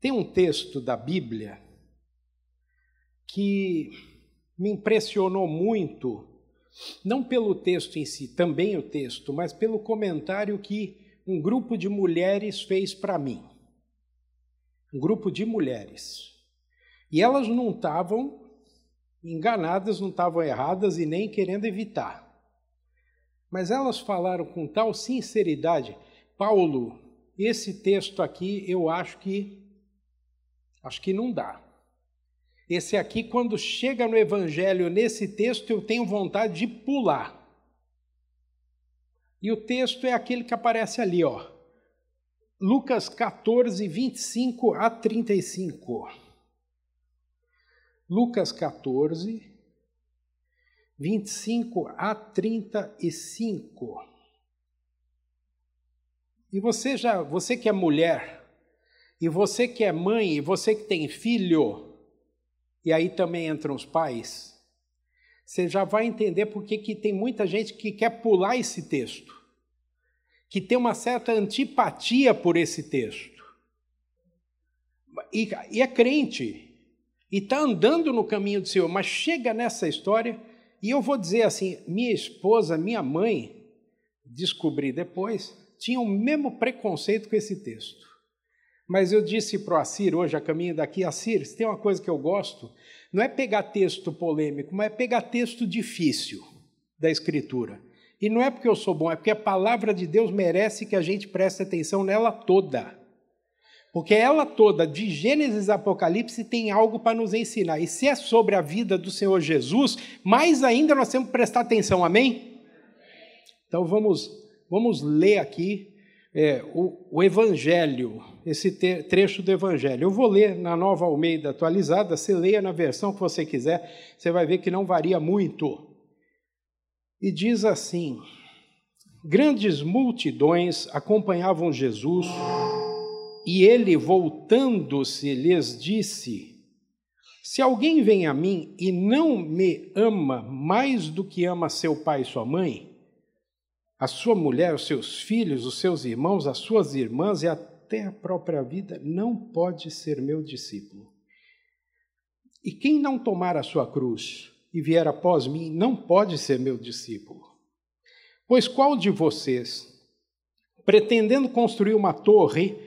Tem um texto da Bíblia que me impressionou muito, não pelo texto em si, também o texto, mas pelo comentário que um grupo de mulheres fez para mim. Um grupo de mulheres. E elas não estavam enganadas, não estavam erradas e nem querendo evitar. Mas elas falaram com tal sinceridade, Paulo, esse texto aqui eu acho que acho que não dá. Esse aqui quando chega no evangelho nesse texto eu tenho vontade de pular. E o texto é aquele que aparece ali, ó. Lucas 14, 25 a 35. Lucas 14, 25 a 35. E você já, você que é mulher, e você que é mãe, e você que tem filho, e aí também entram os pais, você já vai entender por que tem muita gente que quer pular esse texto, que tem uma certa antipatia por esse texto. E, e é crente, e está andando no caminho do Senhor, mas chega nessa história, e eu vou dizer assim: minha esposa, minha mãe, descobri depois, tinha o mesmo preconceito com esse texto. Mas eu disse para o Assir, hoje a caminho daqui, Assir, se tem uma coisa que eu gosto, não é pegar texto polêmico, mas é pegar texto difícil da Escritura. E não é porque eu sou bom, é porque a palavra de Deus merece que a gente preste atenção nela toda. Porque ela toda, de Gênesis a Apocalipse, tem algo para nos ensinar. E se é sobre a vida do Senhor Jesus, mais ainda nós temos que prestar atenção, amém? Então vamos, vamos ler aqui é, o, o, Evangelho, esse trecho do Evangelho. Eu vou ler na nova Almeida atualizada, você leia na versão que você quiser, você vai ver que não varia muito. E diz assim: Grandes multidões acompanhavam Jesus e ele, voltando-se, lhes disse: Se alguém vem a mim e não me ama mais do que ama seu pai e sua mãe, a sua mulher, os seus filhos, os seus irmãos, as suas irmãs e até a própria vida, não pode ser meu discípulo. E quem não tomar a sua cruz e vier após mim, não pode ser meu discípulo. Pois qual de vocês, pretendendo construir uma torre,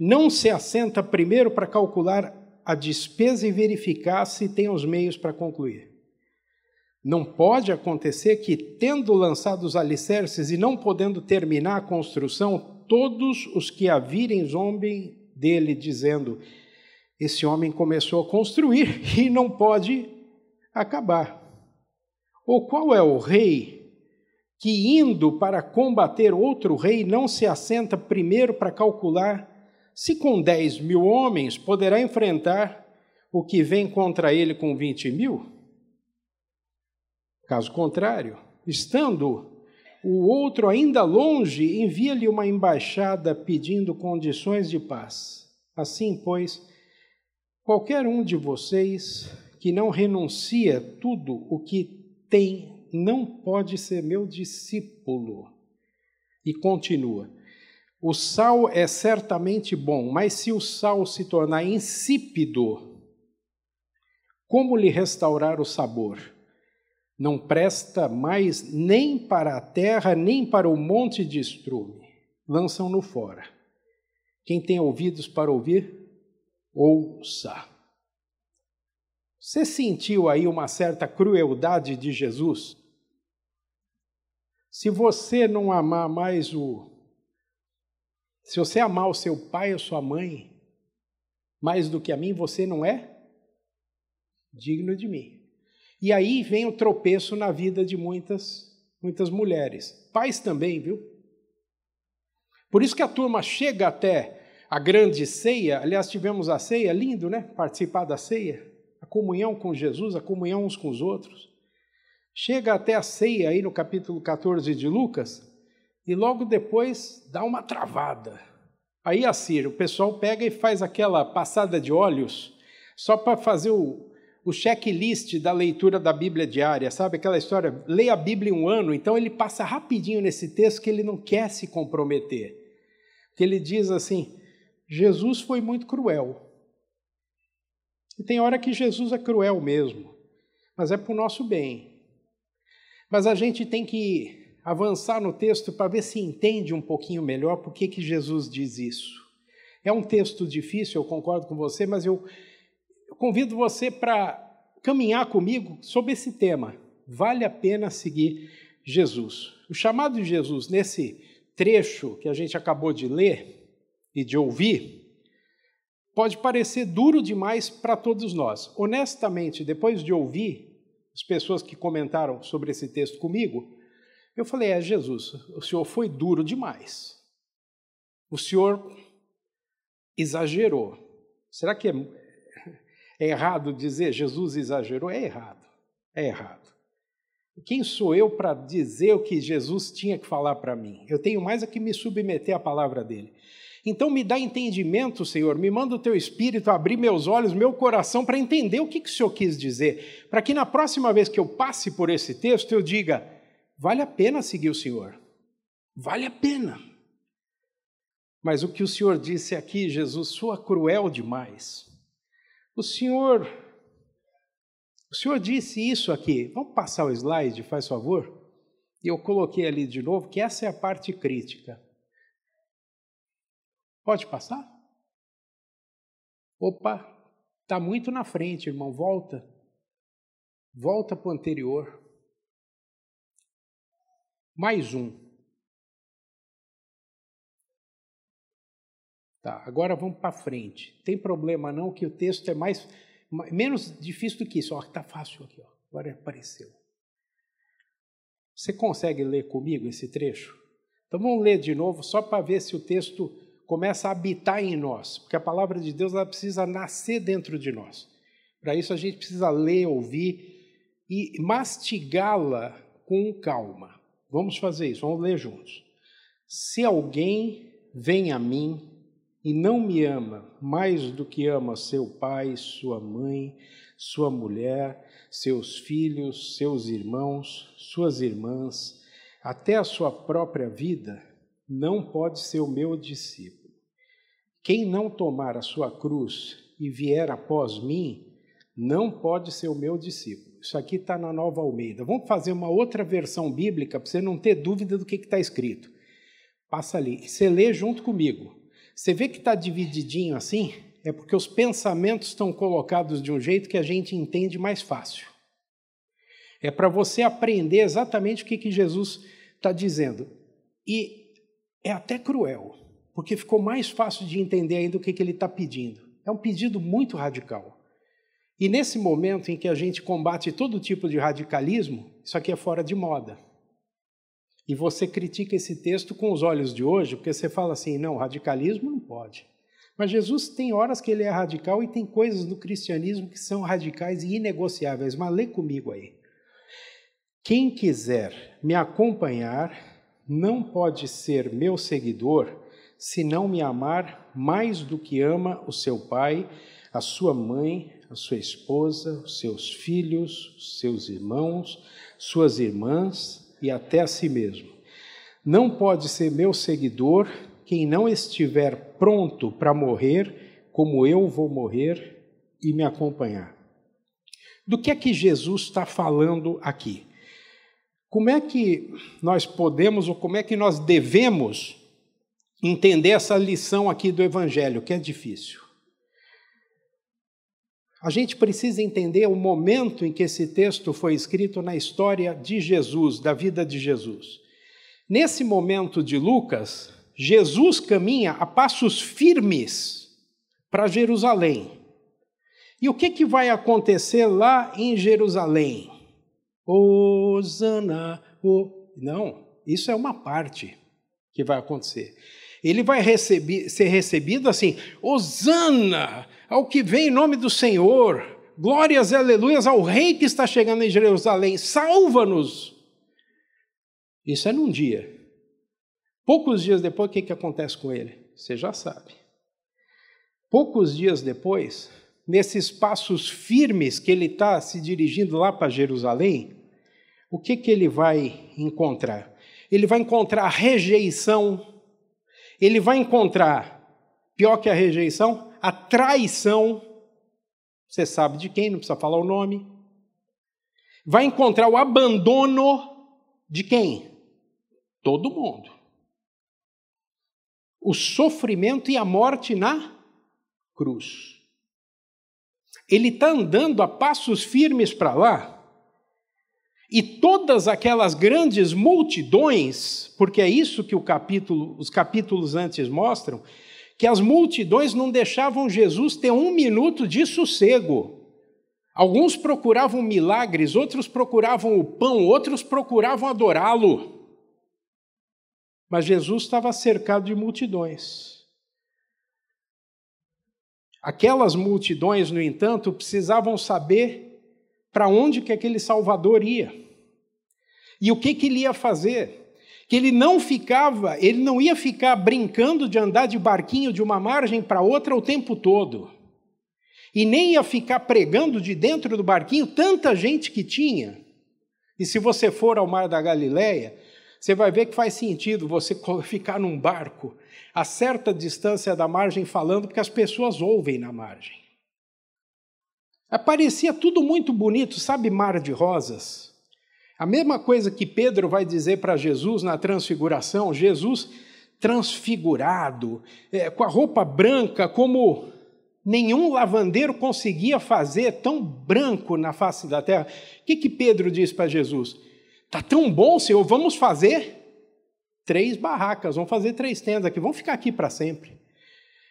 não se assenta primeiro para calcular a despesa e verificar se tem os meios para concluir. Não pode acontecer que, tendo lançado os alicerces e não podendo terminar a construção, todos os que a virem zombem dele, dizendo: Esse homem começou a construir e não pode acabar. Ou qual é o rei que, indo para combater outro rei, não se assenta primeiro para calcular se com 10 mil homens poderá enfrentar o que vem contra ele com 20 mil? Caso contrário, estando o outro ainda longe, envia-lhe uma embaixada pedindo condições de paz. Assim, pois, qualquer um de vocês que não renuncia tudo o que tem, não pode ser meu discípulo. E continua: o sal é certamente bom, mas se o sal se tornar insípido, como lhe restaurar o sabor? Não presta mais nem para a terra, nem para o monte de estrume. Lançam-no fora. Quem tem ouvidos para ouvir, ouça. Você sentiu aí uma certa crueldade de Jesus? Se você não amar mais o se você amar o seu pai ou sua mãe mais do que a mim, você não é digno de mim. E aí vem o tropeço na vida de muitas, muitas mulheres. Pais também, viu? Por isso que a turma chega até a grande ceia. Aliás, tivemos a ceia, lindo, né? Participar da ceia, a comunhão com Jesus, a comunhão uns com os outros. Chega até a ceia aí no capítulo 14 de Lucas, e logo depois dá uma travada. Aí, Assir, o pessoal pega e faz aquela passada de olhos só para fazer o, o checklist da leitura da Bíblia diária, sabe? Aquela história, leia a Bíblia um ano, então ele passa rapidinho nesse texto que ele não quer se comprometer. Que ele diz assim: Jesus foi muito cruel. E tem hora que Jesus é cruel mesmo, mas é para o nosso bem. Mas a gente tem que avançar no texto para ver se entende um pouquinho melhor por que Jesus diz isso. É um texto difícil, eu concordo com você, mas eu, eu convido você para caminhar comigo sobre esse tema. Vale a pena seguir Jesus. O chamado de Jesus, nesse trecho que a gente acabou de ler e de ouvir, pode parecer duro demais para todos nós. Honestamente, depois de ouvir as pessoas que comentaram sobre esse texto comigo, eu falei: é, Jesus, o senhor foi duro demais. O senhor exagerou. Será que é, é errado dizer Jesus exagerou? É errado. É errado. Quem sou eu para dizer o que Jesus tinha que falar para mim? Eu tenho mais a que me submeter à palavra dele. Então me dá entendimento, Senhor, me manda o teu espírito abrir meus olhos, meu coração, para entender o que, que o Senhor quis dizer, para que na próxima vez que eu passe por esse texto eu diga: vale a pena seguir o Senhor, vale a pena. Mas o que o Senhor disse aqui, Jesus, soa cruel demais. O Senhor, o Senhor disse isso aqui. Vamos passar o slide, faz favor? Eu coloquei ali de novo que essa é a parte crítica. Pode passar? Opa, está muito na frente, irmão. Volta. Volta para o anterior. Mais um. Tá, agora vamos para frente. Tem problema não que o texto é mais menos difícil do que isso. Está fácil aqui, ó. Agora apareceu. Você consegue ler comigo esse trecho? Então vamos ler de novo só para ver se o texto começa a habitar em nós, porque a palavra de Deus ela precisa nascer dentro de nós. Para isso a gente precisa ler, ouvir e mastigá-la com calma. Vamos fazer isso, vamos ler juntos. Se alguém vem a mim e não me ama mais do que ama seu pai, sua mãe, sua mulher, seus filhos, seus irmãos, suas irmãs, até a sua própria vida, não pode ser o meu discípulo. Quem não tomar a sua cruz e vier após mim, não pode ser o meu discípulo. Isso aqui está na Nova Almeida. Vamos fazer uma outra versão bíblica para você não ter dúvida do que está escrito. Passa ali. Você lê junto comigo. Você vê que está divididinho assim? É porque os pensamentos estão colocados de um jeito que a gente entende mais fácil. É para você aprender exatamente o que, que Jesus está dizendo. E é até cruel, porque ficou mais fácil de entender ainda o que, que ele está pedindo. É um pedido muito radical. E nesse momento em que a gente combate todo tipo de radicalismo, isso aqui é fora de moda. E você critica esse texto com os olhos de hoje, porque você fala assim: não, radicalismo não pode. Mas Jesus tem horas que ele é radical e tem coisas no cristianismo que são radicais e inegociáveis. Mas lê comigo aí. Quem quiser me acompanhar, não pode ser meu seguidor se não me amar mais do que ama o seu pai, a sua mãe, a sua esposa, os seus filhos, os seus irmãos, suas irmãs e até a si mesmo. Não pode ser meu seguidor quem não estiver pronto para morrer, como eu vou morrer, e me acompanhar. Do que é que Jesus está falando aqui? Como é que nós podemos, ou como é que nós devemos entender essa lição aqui do Evangelho, que é difícil? A gente precisa entender o momento em que esse texto foi escrito na história de Jesus, da vida de Jesus. Nesse momento de Lucas, Jesus caminha a passos firmes para Jerusalém. E o que, que vai acontecer lá em Jerusalém? Osana, o... não, isso é uma parte que vai acontecer. Ele vai ser recebido assim: Osana, ao que vem em nome do Senhor, glórias e aleluias ao Rei que está chegando em Jerusalém, salva-nos. Isso é num dia. Poucos dias depois, o que, que acontece com ele? Você já sabe. Poucos dias depois, nesses passos firmes que ele está se dirigindo lá para Jerusalém, o que, que ele vai encontrar? Ele vai encontrar rejeição, ele vai encontrar, pior que a rejeição, a traição. Você sabe de quem, não precisa falar o nome. Vai encontrar o abandono de quem? Todo mundo. O sofrimento e a morte na cruz. Ele está andando a passos firmes para lá. E todas aquelas grandes multidões, porque é isso que capítulo, os capítulos antes mostram, que as multidões não deixavam Jesus ter um minuto de sossego. Alguns procuravam milagres, outros procuravam o pão, outros procuravam adorá-lo. Mas Jesus estava cercado de multidões. Aquelas multidões, no entanto, precisavam saber para onde que aquele Salvador ia. E o que, que ele ia fazer? Que ele não ficava, ele não ia ficar brincando de andar de barquinho de uma margem para outra o tempo todo e nem ia ficar pregando de dentro do barquinho tanta gente que tinha. E se você for ao Mar da Galileia, você vai ver que faz sentido você ficar num barco a certa distância da margem falando, porque as pessoas ouvem na margem. Parecia tudo muito bonito, sabe, mar de rosas? A mesma coisa que Pedro vai dizer para Jesus na transfiguração, Jesus transfigurado, é, com a roupa branca, como nenhum lavandeiro conseguia fazer tão branco na face da terra. O que, que Pedro disse para Jesus? Está tão bom, Senhor, vamos fazer três barracas, vamos fazer três tendas aqui, vamos ficar aqui para sempre.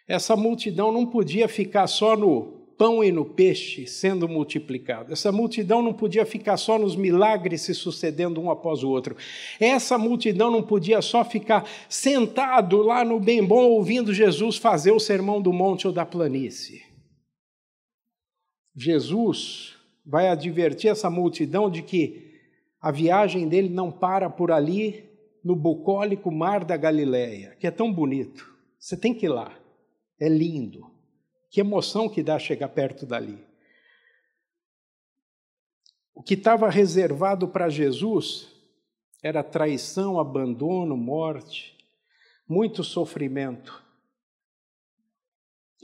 Essa multidão não podia ficar só no pão e no peixe sendo multiplicado. Essa multidão não podia ficar só nos milagres se sucedendo um após o outro. Essa multidão não podia só ficar sentado lá no bem bom ouvindo Jesus fazer o sermão do monte ou da planície. Jesus vai advertir essa multidão de que a viagem dele não para por ali no bucólico mar da Galileia, que é tão bonito. Você tem que ir lá. É lindo. Que emoção que dá chegar perto dali. O que estava reservado para Jesus era traição, abandono, morte, muito sofrimento.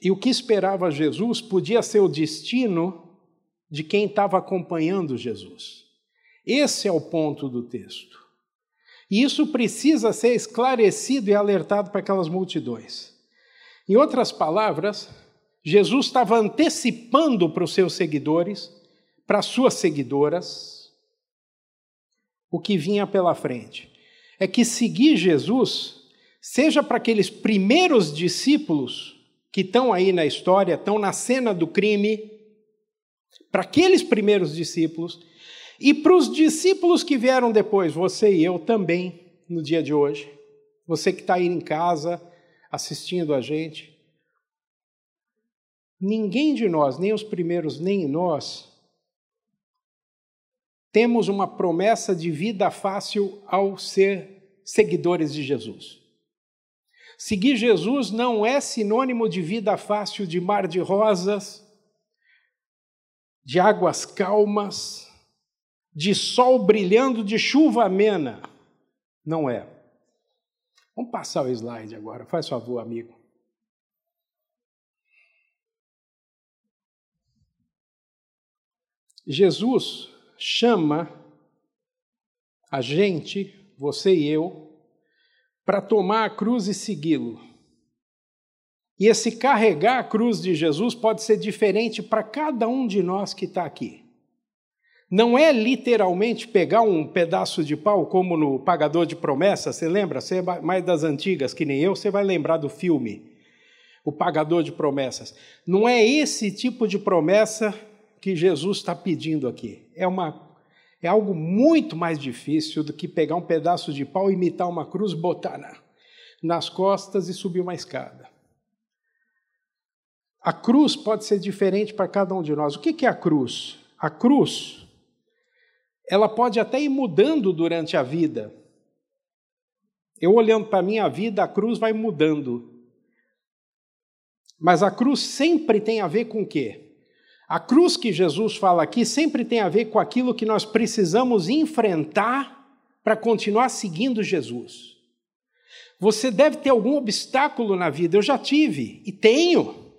E o que esperava Jesus podia ser o destino de quem estava acompanhando Jesus. Esse é o ponto do texto. E isso precisa ser esclarecido e alertado para aquelas multidões. Em outras palavras, Jesus estava antecipando para os seus seguidores, para as suas seguidoras, o que vinha pela frente. É que seguir Jesus, seja para aqueles primeiros discípulos que estão aí na história, estão na cena do crime, para aqueles primeiros discípulos, e para os discípulos que vieram depois, você e eu também, no dia de hoje, você que está aí em casa assistindo a gente, Ninguém de nós, nem os primeiros, nem nós, temos uma promessa de vida fácil ao ser seguidores de Jesus. Seguir Jesus não é sinônimo de vida fácil, de mar de rosas, de águas calmas, de sol brilhando, de chuva amena. Não é. Vamos passar o slide agora, faz favor, amigo. Jesus chama a gente, você e eu, para tomar a cruz e segui-lo. E esse carregar a cruz de Jesus pode ser diferente para cada um de nós que está aqui. Não é literalmente pegar um pedaço de pau, como no Pagador de Promessas, você lembra? Você é mais das antigas que nem eu, você vai lembrar do filme, O Pagador de Promessas. Não é esse tipo de promessa que Jesus está pedindo aqui. É, uma, é algo muito mais difícil do que pegar um pedaço de pau, imitar uma cruz, botar na, nas costas e subir uma escada. A cruz pode ser diferente para cada um de nós. O que é a cruz? A cruz, ela pode até ir mudando durante a vida. Eu olhando para a minha vida, a cruz vai mudando. Mas a cruz sempre tem a ver com o quê? A cruz que Jesus fala aqui sempre tem a ver com aquilo que nós precisamos enfrentar para continuar seguindo Jesus. Você deve ter algum obstáculo na vida, eu já tive e tenho.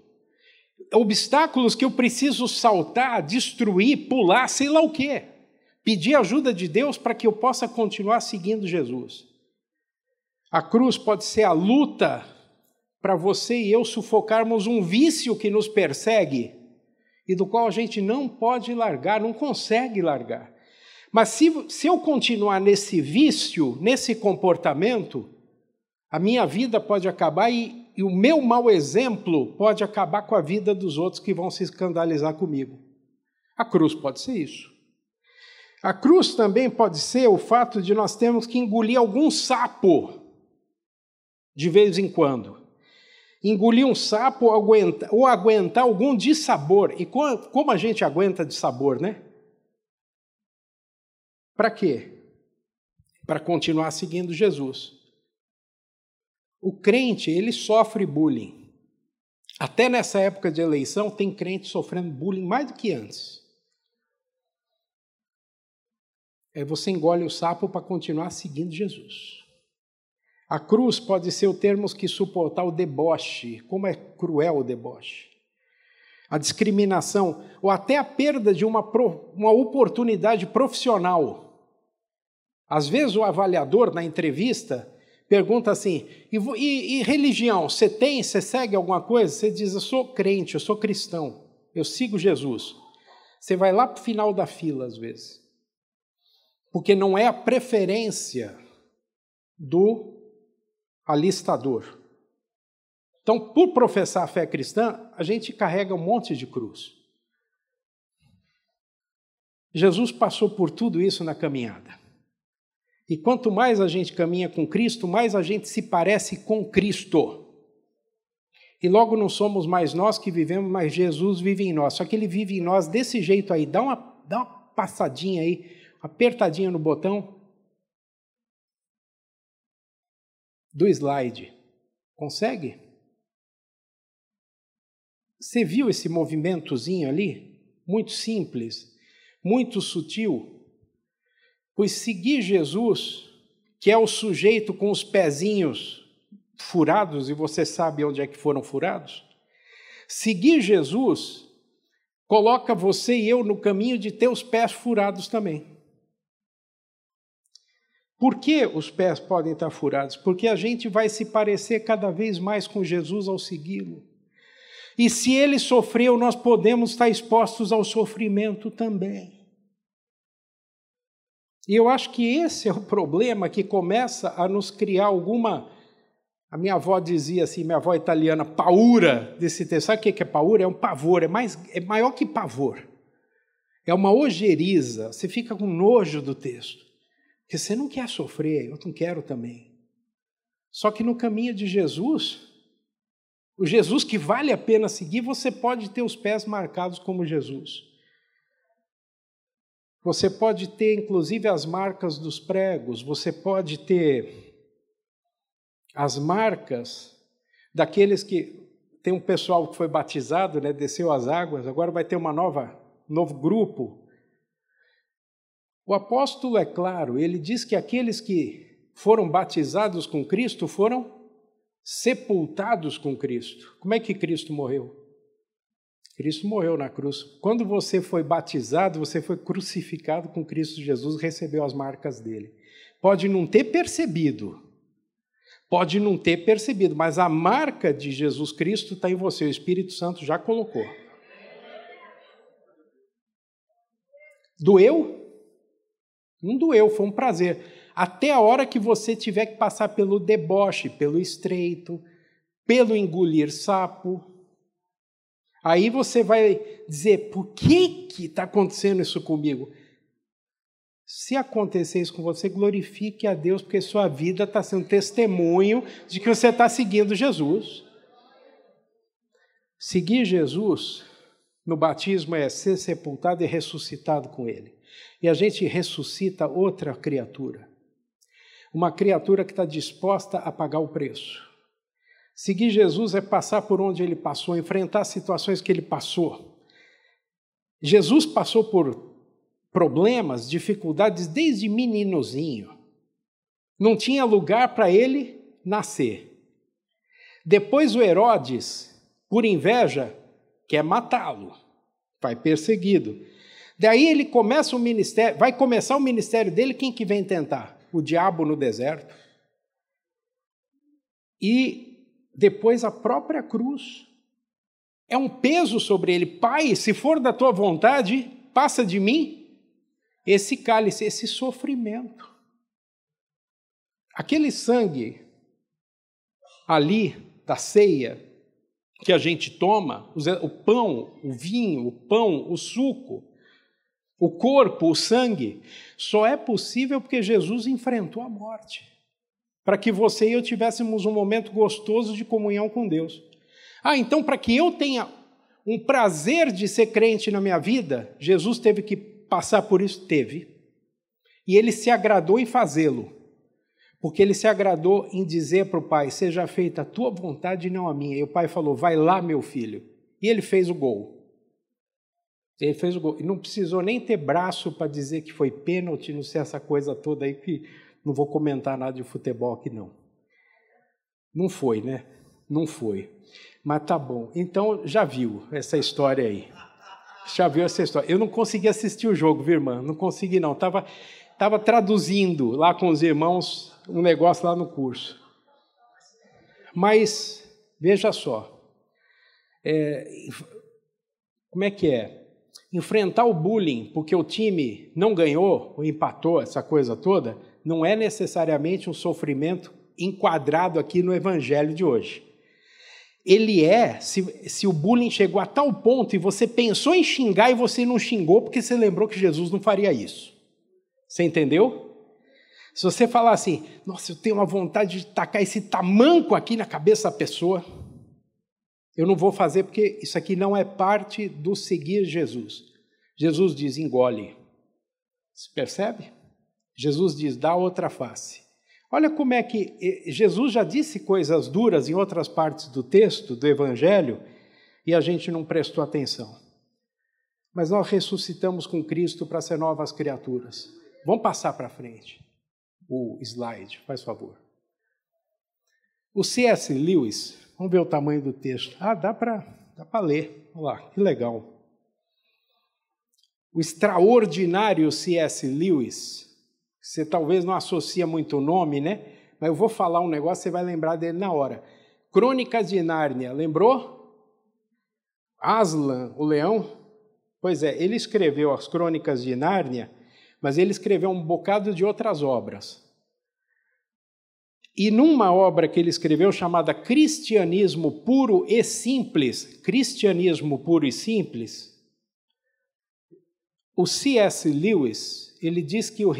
obstáculos que eu preciso saltar, destruir, pular, sei lá o quê. Pedir ajuda de Deus para que eu possa continuar seguindo Jesus. A cruz pode ser a luta para você e eu sufocarmos um vício que nos persegue e do qual a gente não pode largar, não consegue largar. Mas se, se eu continuar nesse vício, nesse comportamento, a minha vida pode acabar e, e o meu mau exemplo pode acabar com a vida dos outros que vão se escandalizar comigo. A cruz pode ser isso. A cruz também pode ser o fato de nós termos que engolir algum sapo de vez em quando. Engolir um sapo aguenta, ou aguentar algum dissabor. E como a gente aguenta dissabor, né? Para quê? Para continuar seguindo Jesus. O crente, ele sofre bullying. Até nessa época de eleição, tem crente sofrendo bullying mais do que antes. É você engole o sapo para continuar seguindo Jesus. A cruz pode ser o termo que suportar o deboche, como é cruel o deboche. A discriminação, ou até a perda de uma, uma oportunidade profissional. Às vezes o avaliador, na entrevista, pergunta assim: e, e, e religião? Você tem? Você segue alguma coisa? Você diz: eu sou crente, eu sou cristão, eu sigo Jesus. Você vai lá para o final da fila, às vezes. Porque não é a preferência do alistador. Então, por professar a fé cristã, a gente carrega um monte de cruz. Jesus passou por tudo isso na caminhada. E quanto mais a gente caminha com Cristo, mais a gente se parece com Cristo. E logo não somos mais nós que vivemos, mas Jesus vive em nós. Só que ele vive em nós desse jeito aí. Dá uma, dá uma passadinha aí, apertadinha no botão, do slide. Consegue? Você viu esse movimentozinho ali? Muito simples, muito sutil. Pois seguir Jesus, que é o sujeito com os pezinhos furados, e você sabe onde é que foram furados, seguir Jesus coloca você e eu no caminho de ter os pés furados também. Por que os pés podem estar furados? Porque a gente vai se parecer cada vez mais com Jesus ao segui-lo. E se ele sofreu, nós podemos estar expostos ao sofrimento também. E eu acho que esse é o problema que começa a nos criar alguma. A minha avó dizia assim, minha avó italiana, paura desse texto. Sabe o que é paura? É um pavor, é, mais, é maior que pavor. É uma ojeriza, você fica com nojo do texto. Porque você não quer sofrer, eu não quero também. Só que no caminho de Jesus, o Jesus que vale a pena seguir, você pode ter os pés marcados como Jesus. Você pode ter, inclusive, as marcas dos pregos, você pode ter as marcas daqueles que. Tem um pessoal que foi batizado, né, desceu as águas, agora vai ter uma nova, novo grupo o apóstolo é claro, ele diz que aqueles que foram batizados com Cristo foram sepultados com Cristo. Como é que Cristo morreu? Cristo morreu na cruz. Quando você foi batizado, você foi crucificado com Cristo Jesus, recebeu as marcas dele. Pode não ter percebido, pode não ter percebido, mas a marca de Jesus Cristo está em você, o Espírito Santo já colocou. Doeu? Não doeu, foi um prazer. Até a hora que você tiver que passar pelo deboche, pelo estreito, pelo engolir sapo. Aí você vai dizer: por que está acontecendo isso comigo? Se acontecer isso com você, glorifique a Deus, porque sua vida está sendo testemunho de que você está seguindo Jesus. Seguir Jesus no batismo é ser sepultado e ressuscitado com Ele e a gente ressuscita outra criatura. Uma criatura que está disposta a pagar o preço. Seguir Jesus é passar por onde ele passou, enfrentar situações que ele passou. Jesus passou por problemas, dificuldades desde meninozinho. Não tinha lugar para ele nascer. Depois o Herodes, por inveja, quer matá-lo, vai perseguido. Daí ele começa o ministério, vai começar o ministério dele, quem que vem tentar? O diabo no deserto. E depois a própria cruz. É um peso sobre ele. Pai, se for da tua vontade, passa de mim esse cálice, esse sofrimento. Aquele sangue ali da ceia que a gente toma, o pão, o vinho, o pão, o suco, o corpo, o sangue, só é possível porque Jesus enfrentou a morte. Para que você e eu tivéssemos um momento gostoso de comunhão com Deus. Ah, então para que eu tenha um prazer de ser crente na minha vida, Jesus teve que passar por isso? Teve. E ele se agradou em fazê-lo. Porque ele se agradou em dizer para o pai: Seja feita a tua vontade e não a minha. E o pai falou: Vai lá, meu filho. E ele fez o gol. Ele fez o gol. E não precisou nem ter braço para dizer que foi pênalti, não sei essa coisa toda aí, que não vou comentar nada de futebol aqui, não. Não foi, né? Não foi. Mas tá bom. Então, já viu essa história aí. Já viu essa história. Eu não consegui assistir o jogo, viu, irmã? Não consegui, não. Estava tava traduzindo lá com os irmãos um negócio lá no curso. Mas, veja só. É, como é que é? Enfrentar o bullying porque o time não ganhou ou empatou, essa coisa toda, não é necessariamente um sofrimento enquadrado aqui no evangelho de hoje. Ele é, se, se o bullying chegou a tal ponto e você pensou em xingar e você não xingou porque você lembrou que Jesus não faria isso. Você entendeu? Se você falar assim, nossa, eu tenho uma vontade de tacar esse tamanco aqui na cabeça da pessoa, eu não vou fazer porque isso aqui não é parte do seguir Jesus. Jesus diz: engole. Se percebe? Jesus diz: dá outra face. Olha como é que Jesus já disse coisas duras em outras partes do texto, do Evangelho, e a gente não prestou atenção. Mas nós ressuscitamos com Cristo para ser novas criaturas. Vamos passar para frente o slide, faz favor. O C.S. Lewis, vamos ver o tamanho do texto. Ah, dá para dá ler. Olha lá, que legal. O extraordinário C.S. Lewis, você talvez não associa muito o nome, né? Mas eu vou falar um negócio, você vai lembrar dele na hora. Crônicas de Nárnia, lembrou? Aslan, o leão? Pois é, ele escreveu as Crônicas de Nárnia mas ele escreveu um bocado de outras obras. E numa obra que ele escreveu chamada Cristianismo Puro e Simples, Cristianismo Puro e Simples, o C.S. Lewis, ele diz que o,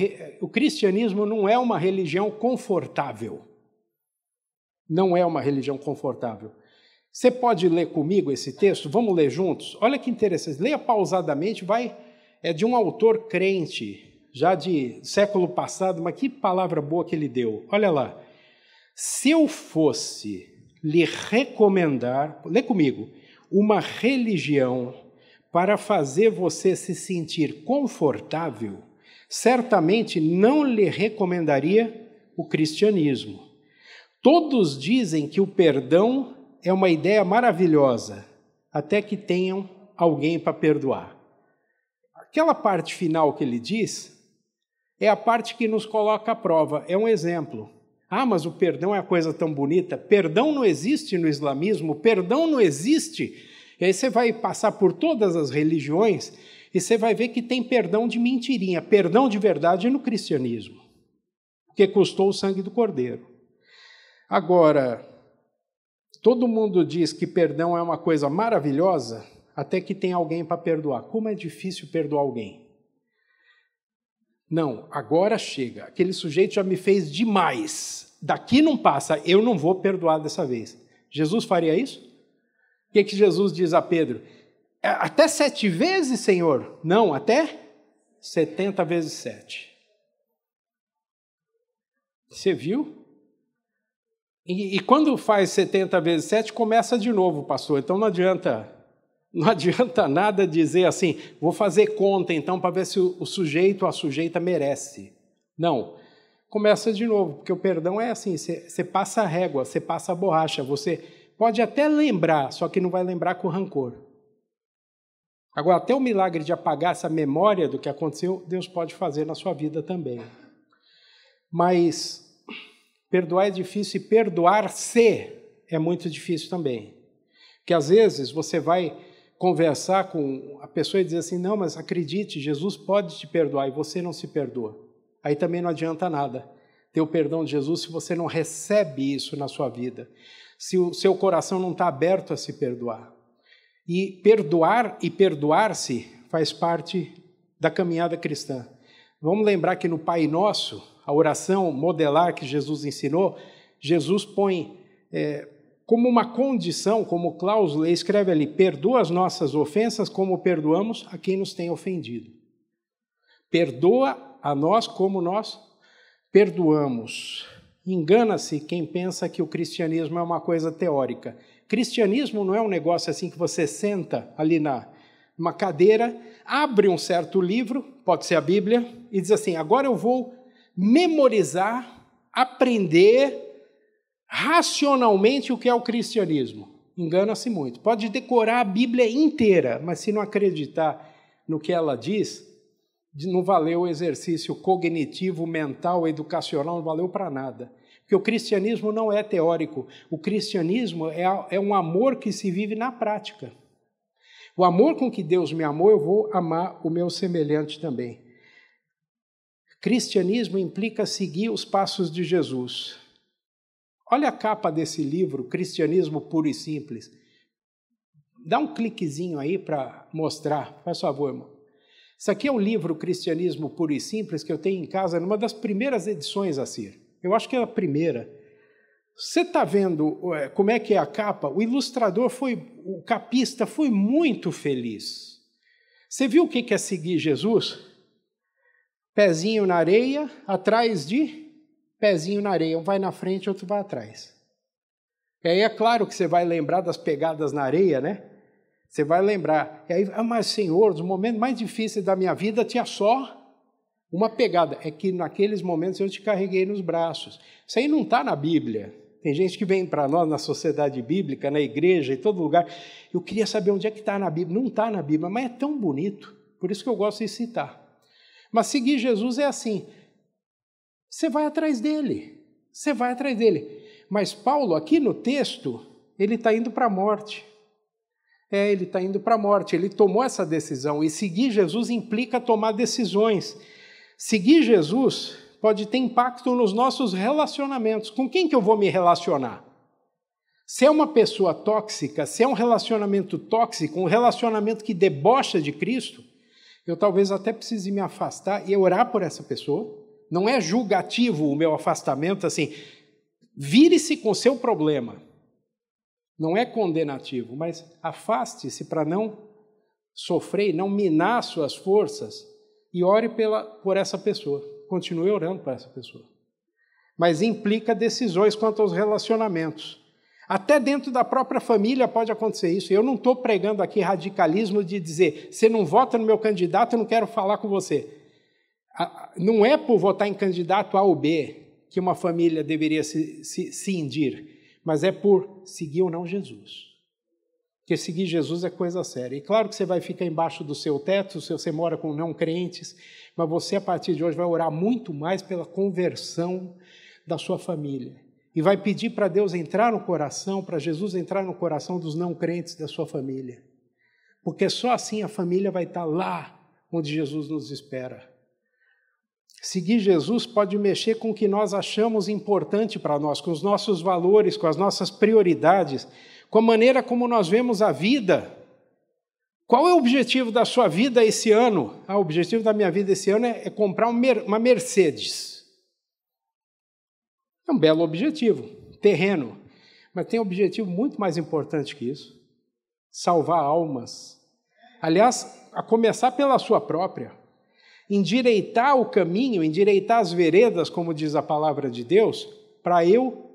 o cristianismo não é uma religião confortável. Não é uma religião confortável. Você pode ler comigo esse texto? Vamos ler juntos? Olha que interessante. Leia pausadamente, vai. É de um autor crente, já de século passado, mas que palavra boa que ele deu. Olha lá. Se eu fosse lhe recomendar, lê comigo, uma religião para fazer você se sentir confortável, certamente não lhe recomendaria o cristianismo. Todos dizem que o perdão é uma ideia maravilhosa, até que tenham alguém para perdoar. Aquela parte final que ele diz é a parte que nos coloca à prova, é um exemplo. Ah, mas o perdão é a coisa tão bonita. Perdão não existe no islamismo, perdão não existe. E aí você vai passar por todas as religiões e você vai ver que tem perdão de mentirinha, perdão de verdade no cristianismo, porque custou o sangue do cordeiro. Agora, todo mundo diz que perdão é uma coisa maravilhosa, até que tem alguém para perdoar. Como é difícil perdoar alguém? Não, agora chega. Aquele sujeito já me fez demais. Daqui não passa, eu não vou perdoar dessa vez. Jesus faria isso? O que, que Jesus diz a Pedro? É, até sete vezes, Senhor? Não, até setenta vezes sete. Você viu? E, e, quando faz 70 vezes 7, começa de novo, pastor. Então não adianta não adianta nada dizer assim, vou fazer conta então para ver se o, sujeito ou a sujeita merece. Não. Começa de novo, porque o perdão é assim: você, passa a régua, você passa a borracha, você pode até lembrar, só que não vai lembrar com rancor. Agora, até o milagre de apagar essa memória do que aconteceu, Deus pode fazer na sua vida também. Mas perdoar é difícil e perdoar-se é muito difícil também. Porque às vezes você vai conversar com a pessoa e dizer assim: não, mas acredite, Jesus pode te perdoar e você não se perdoa. Aí também não adianta nada ter o perdão de Jesus se você não recebe isso na sua vida, se o seu coração não está aberto a se perdoar. E perdoar e perdoar-se faz parte da caminhada cristã. Vamos lembrar que no Pai Nosso, a oração modelar que Jesus ensinou, Jesus põe é, como uma condição, como cláusula, escreve ali: perdoa as nossas ofensas como perdoamos a quem nos tem ofendido. Perdoa a nós como nós perdoamos. Engana-se quem pensa que o cristianismo é uma coisa teórica. Cristianismo não é um negócio assim que você senta ali na uma cadeira, abre um certo livro, pode ser a Bíblia, e diz assim: agora eu vou memorizar, aprender racionalmente o que é o cristianismo. Engana-se muito. Pode decorar a Bíblia inteira, mas se não acreditar no que ela diz, não valeu o exercício cognitivo, mental, educacional, não valeu para nada. Porque o cristianismo não é teórico. O cristianismo é, é um amor que se vive na prática. O amor com que Deus me amou, eu vou amar o meu semelhante também. Cristianismo implica seguir os passos de Jesus. Olha a capa desse livro, Cristianismo Puro e Simples. Dá um cliquezinho aí para mostrar, faz favor, irmão. Isso aqui é um livro Cristianismo Puro e Simples que eu tenho em casa, numa das primeiras edições a ser. Eu acho que é a primeira. Você está vendo como é que é a capa? O ilustrador foi, o capista foi muito feliz. Você viu o que é seguir Jesus? Pezinho na areia, atrás de pezinho na areia, um vai na frente, outro vai atrás. E aí é claro que você vai lembrar das pegadas na areia, né? Você vai lembrar. E aí, ah, mas Senhor, os momentos mais difíceis da minha vida tinha só uma pegada. É que naqueles momentos eu te carreguei nos braços. Isso aí não está na Bíblia. Tem gente que vem para nós na sociedade bíblica, na igreja, em todo lugar. Eu queria saber onde é que está na Bíblia. Não está na Bíblia, mas é tão bonito. Por isso que eu gosto de citar. Mas seguir Jesus é assim. Você vai atrás dele. Você vai atrás dele. Mas Paulo, aqui no texto, ele está indo para a morte. É, ele está indo para a morte. Ele tomou essa decisão. E seguir Jesus implica tomar decisões. Seguir Jesus pode ter impacto nos nossos relacionamentos. Com quem que eu vou me relacionar? Se é uma pessoa tóxica, se é um relacionamento tóxico, um relacionamento que debocha de Cristo, eu talvez até precise me afastar e orar por essa pessoa não é julgativo o meu afastamento, assim, vire-se com seu problema. Não é condenativo, mas afaste-se para não sofrer, não minar suas forças e ore pela, por essa pessoa. Continue orando por essa pessoa. Mas implica decisões quanto aos relacionamentos. Até dentro da própria família pode acontecer isso. Eu não estou pregando aqui radicalismo de dizer, você não vota no meu candidato, eu não quero falar com você não é por votar em candidato A ou B que uma família deveria se, se, se indir, mas é por seguir ou não Jesus. Porque seguir Jesus é coisa séria. E claro que você vai ficar embaixo do seu teto se você mora com não crentes, mas você a partir de hoje vai orar muito mais pela conversão da sua família. E vai pedir para Deus entrar no coração, para Jesus entrar no coração dos não crentes da sua família. Porque só assim a família vai estar lá onde Jesus nos espera. Seguir Jesus pode mexer com o que nós achamos importante para nós, com os nossos valores, com as nossas prioridades, com a maneira como nós vemos a vida. Qual é o objetivo da sua vida esse ano? Ah, o objetivo da minha vida esse ano é, é comprar uma Mercedes. É um belo objetivo, terreno. Mas tem um objetivo muito mais importante que isso: salvar almas. Aliás, a começar pela sua própria endireitar o caminho, endireitar as veredas, como diz a palavra de Deus, para eu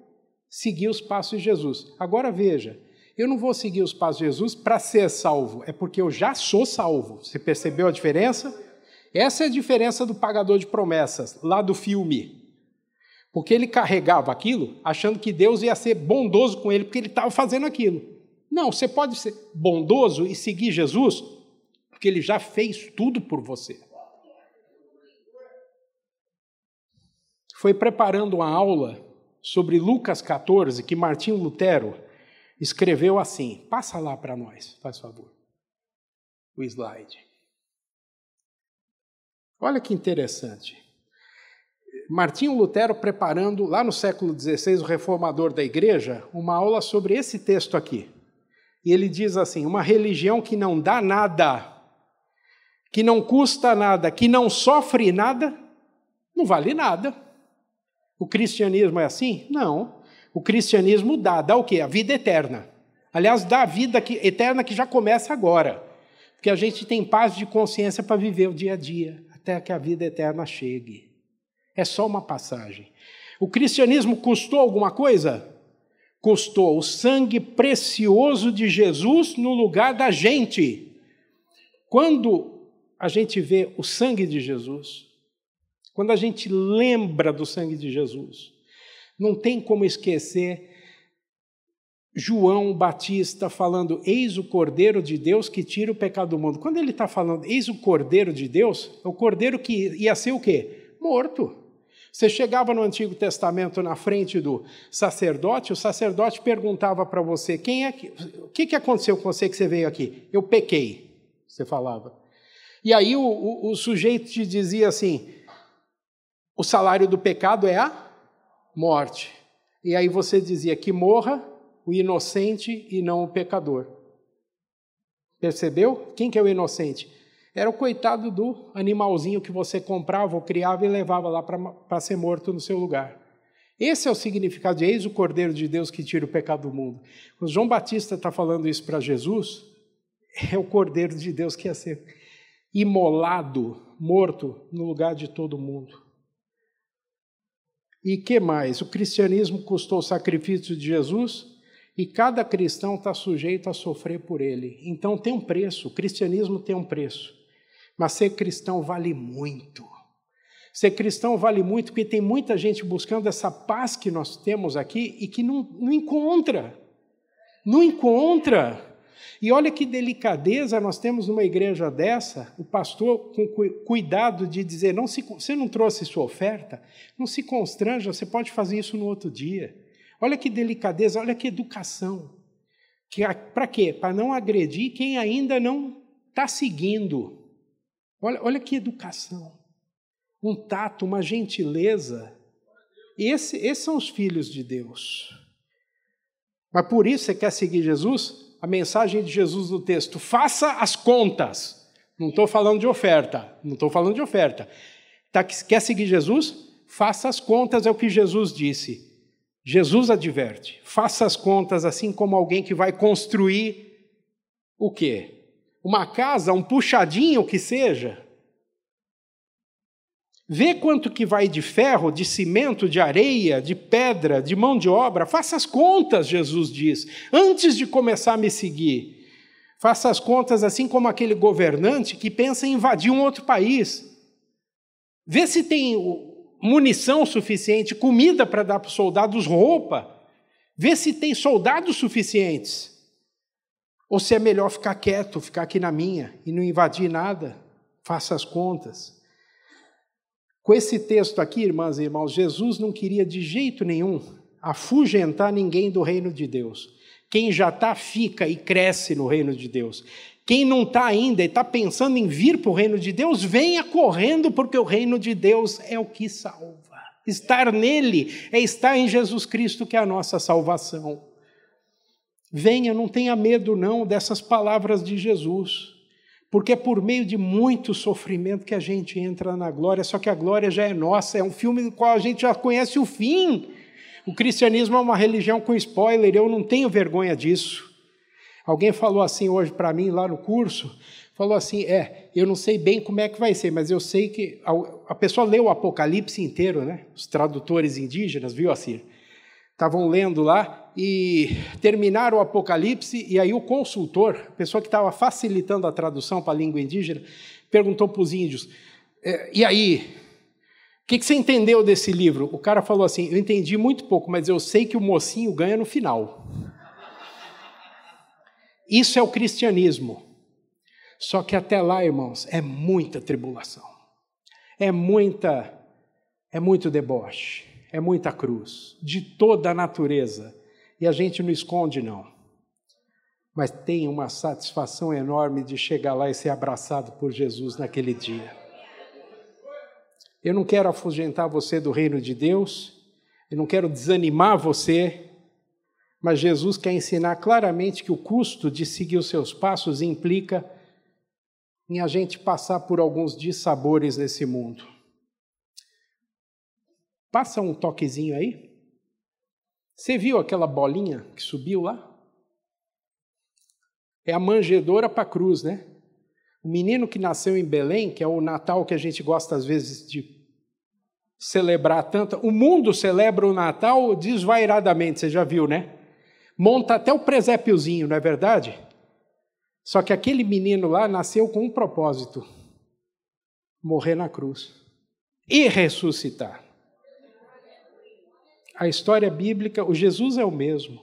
seguir os passos de Jesus. Agora veja, eu não vou seguir os passos de Jesus para ser salvo, é porque eu já sou salvo. Você percebeu a diferença? Essa é a diferença do pagador de promessas, lá do filme. Porque ele carregava aquilo achando que Deus ia ser bondoso com ele, porque ele estava fazendo aquilo. Não, você pode ser bondoso e seguir Jesus porque ele já fez tudo por você. Foi preparando uma aula sobre Lucas 14 que Martinho Lutero escreveu assim. Passa lá para nós, faz favor. O slide. Olha que interessante. Martinho Lutero preparando, lá no século XVI, o reformador da igreja, uma aula sobre esse texto aqui. E ele diz assim: uma religião que não dá nada, que não custa nada, que não sofre nada, não vale nada. O cristianismo é assim? Não. O cristianismo dá, dá o quê? A vida eterna. Aliás, dá a vida que, eterna que já começa agora. Porque a gente tem paz de consciência para viver o dia a dia, até que a vida eterna chegue. É só uma passagem. O cristianismo custou alguma coisa? Custou o sangue precioso de Jesus no lugar da gente. Quando a gente vê o sangue de Jesus, quando a gente lembra do sangue de Jesus, não tem como esquecer João Batista falando: Eis o Cordeiro de Deus que tira o pecado do mundo. Quando ele está falando, Eis o Cordeiro de Deus, é o Cordeiro que ia ser o quê? Morto. Você chegava no Antigo Testamento na frente do sacerdote, o sacerdote perguntava para você: quem é que, o que, que aconteceu com você que você veio aqui? Eu pequei, você falava. E aí o, o, o sujeito te dizia assim: o salário do pecado é a morte. E aí você dizia que morra o inocente e não o pecador. Percebeu? Quem que é o inocente? Era o coitado do animalzinho que você comprava ou criava e levava lá para ser morto no seu lugar. Esse é o significado de eis o Cordeiro de Deus que tira o pecado do mundo. Quando João Batista está falando isso para Jesus, é o Cordeiro de Deus que ia ser imolado, morto no lugar de todo mundo. E que mais? O cristianismo custou o sacrifício de Jesus e cada cristão está sujeito a sofrer por ele. Então tem um preço, o cristianismo tem um preço. Mas ser cristão vale muito. Ser cristão vale muito porque tem muita gente buscando essa paz que nós temos aqui e que não, não encontra. Não encontra. E olha que delicadeza nós temos numa igreja dessa, o pastor com cuidado de dizer: não se, você não trouxe sua oferta, não se constranja, você pode fazer isso no outro dia. Olha que delicadeza, olha que educação. Que, Para quê? Para não agredir quem ainda não está seguindo. Olha, olha que educação, um tato, uma gentileza. Esse, esses são os filhos de Deus. Mas por isso você quer seguir Jesus? A mensagem de Jesus no texto: faça as contas. Não estou falando de oferta, não estou falando de oferta. Tá, quer seguir Jesus? Faça as contas, é o que Jesus disse. Jesus adverte: faça as contas assim como alguém que vai construir o quê? uma casa, um puxadinho que seja. Vê quanto que vai de ferro, de cimento, de areia, de pedra, de mão de obra. Faça as contas, Jesus diz, antes de começar a me seguir. Faça as contas assim como aquele governante que pensa em invadir um outro país. Vê se tem munição suficiente, comida para dar para os soldados, roupa. Vê se tem soldados suficientes. Ou se é melhor ficar quieto, ficar aqui na minha e não invadir nada, faça as contas. Com esse texto aqui, irmãs e irmãos, Jesus não queria de jeito nenhum afugentar ninguém do reino de Deus. Quem já está, fica e cresce no reino de Deus. Quem não está ainda e está pensando em vir para o reino de Deus, venha correndo, porque o reino de Deus é o que salva. Estar nele é estar em Jesus Cristo, que é a nossa salvação. Venha, não tenha medo não dessas palavras de Jesus, porque é por meio de muito sofrimento que a gente entra na glória, só que a glória já é nossa, é um filme do qual a gente já conhece o fim. O cristianismo é uma religião com spoiler, eu não tenho vergonha disso. Alguém falou assim hoje para mim lá no curso, falou assim: é, eu não sei bem como é que vai ser, mas eu sei que a, a pessoa leu o Apocalipse inteiro, né? Os tradutores indígenas, viu assim? estavam lendo lá e terminaram o Apocalipse, e aí o consultor, a pessoa que estava facilitando a tradução para a língua indígena, perguntou para os índios: é, e aí, o que, que, você entendeu desse livro? O cara falou assim: eu entendi muito pouco, mas eu sei que o mocinho ganha no final. Isso é o cristianismo. Só que até lá, irmãos, é muita tribulação. É muita é muito deboche, é muita cruz, de toda a natureza. E a gente não esconde não. Mas tem uma satisfação enorme de chegar lá e ser abraçado por Jesus naquele dia. Eu não quero afugentar você do reino de Deus, eu não quero desanimar você, mas Jesus quer ensinar claramente que o custo de seguir os seus passos implica em a gente passar por alguns dissabores nesse mundo. Passa um toquezinho aí. Você viu aquela bolinha que subiu lá? É a manjedora para a cruz, né? O menino que nasceu em Belém, que é o Natal que a gente gosta às vezes de celebrar tanto. O mundo celebra o Natal desvairadamente, você já viu, né? Monta até o presépiozinho, não é verdade? Só que aquele menino lá nasceu com um propósito: morrer na cruz e ressuscitar. A história bíblica, o Jesus é o mesmo.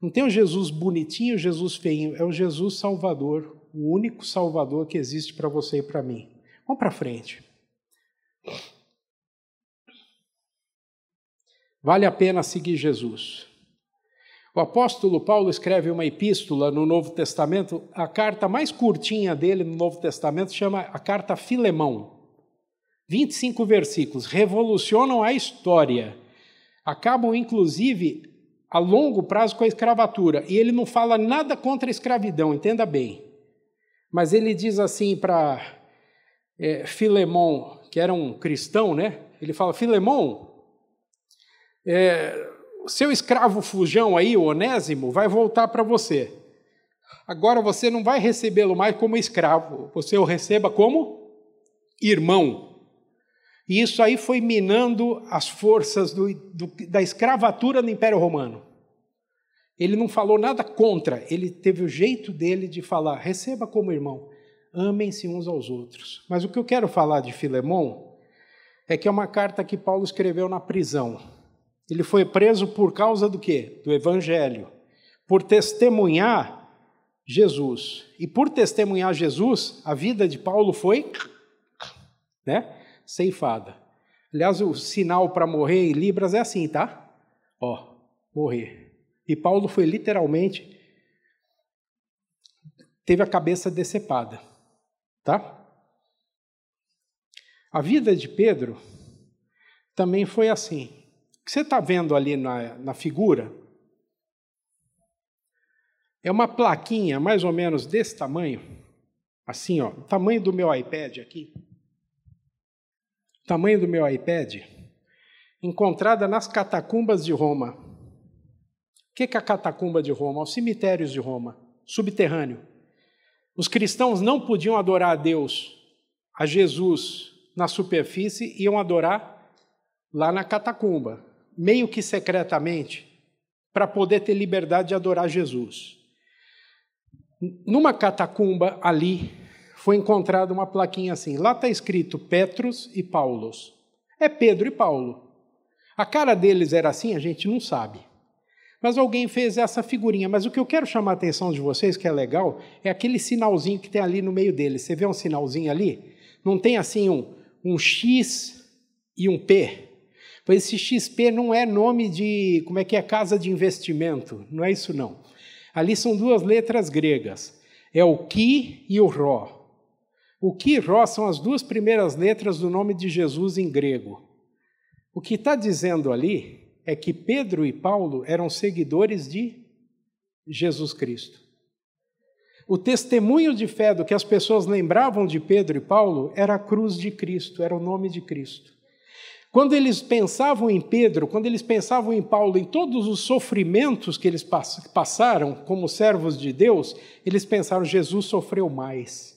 Não tem o Jesus bonitinho, o Jesus feinho, é o Jesus Salvador, o único Salvador que existe para você e para mim. Vamos para frente. Vale a pena seguir Jesus. O apóstolo Paulo escreve uma epístola no Novo Testamento, a carta mais curtinha dele no Novo Testamento chama a carta Filemão. 25 versículos, revolucionam a história. Acabam, inclusive, a longo prazo com a escravatura. E ele não fala nada contra a escravidão, entenda bem. Mas ele diz assim para é, Filemão, que era um cristão, né? Ele fala: Filemão, é, seu escravo fujão aí, o Onésimo, vai voltar para você. Agora você não vai recebê-lo mais como escravo, você o receba como irmão. E isso aí foi minando as forças do, do, da escravatura no Império Romano. Ele não falou nada contra, ele teve o jeito dele de falar: receba como irmão, amem-se uns aos outros. Mas o que eu quero falar de Filemão é que é uma carta que Paulo escreveu na prisão. Ele foi preso por causa do quê? Do evangelho. Por testemunhar Jesus. E por testemunhar Jesus, a vida de Paulo foi né, ceifada. Aliás, o sinal para morrer em Libras é assim, tá? Ó, morrer. E Paulo foi literalmente teve a cabeça decepada, tá? A vida de Pedro também foi assim. O que você está vendo ali na, na figura é uma plaquinha mais ou menos desse tamanho, assim, ó, tamanho do meu iPad aqui. Tamanho do meu iPad, encontrada nas catacumbas de Roma. O que é a catacumba de Roma? Os cemitérios de Roma, subterrâneo. Os cristãos não podiam adorar a Deus, a Jesus, na superfície, iam adorar lá na catacumba meio que secretamente, para poder ter liberdade de adorar Jesus. Numa catacumba ali, foi encontrada uma plaquinha assim. Lá está escrito Petros e Paulos. É Pedro e Paulo. A cara deles era assim, a gente não sabe. Mas alguém fez essa figurinha. Mas o que eu quero chamar a atenção de vocês, que é legal, é aquele sinalzinho que tem ali no meio deles. Você vê um sinalzinho ali? Não tem assim um, um X e um P? Pois esse XP não é nome de, como é que é, casa de investimento, não é isso não. Ali são duas letras gregas, é o Ki e o Ró. O Ki e Ró são as duas primeiras letras do nome de Jesus em grego. O que está dizendo ali é que Pedro e Paulo eram seguidores de Jesus Cristo. O testemunho de fé do que as pessoas lembravam de Pedro e Paulo era a cruz de Cristo, era o nome de Cristo. Quando eles pensavam em Pedro, quando eles pensavam em Paulo, em todos os sofrimentos que eles passaram como servos de Deus, eles pensaram: Jesus sofreu mais.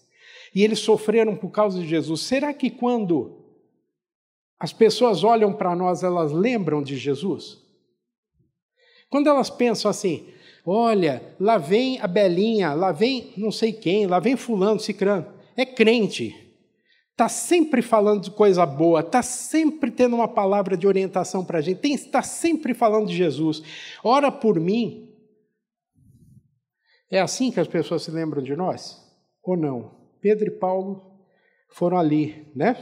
E eles sofreram por causa de Jesus. Será que quando as pessoas olham para nós, elas lembram de Jesus? Quando elas pensam assim, olha, lá vem a Belinha, lá vem não sei quem, lá vem fulano, cicrano, é crente está sempre falando de coisa boa, está sempre tendo uma palavra de orientação para a gente, está sempre falando de Jesus. Ora por mim. É assim que as pessoas se lembram de nós? ou não? Pedro e Paulo foram ali, né?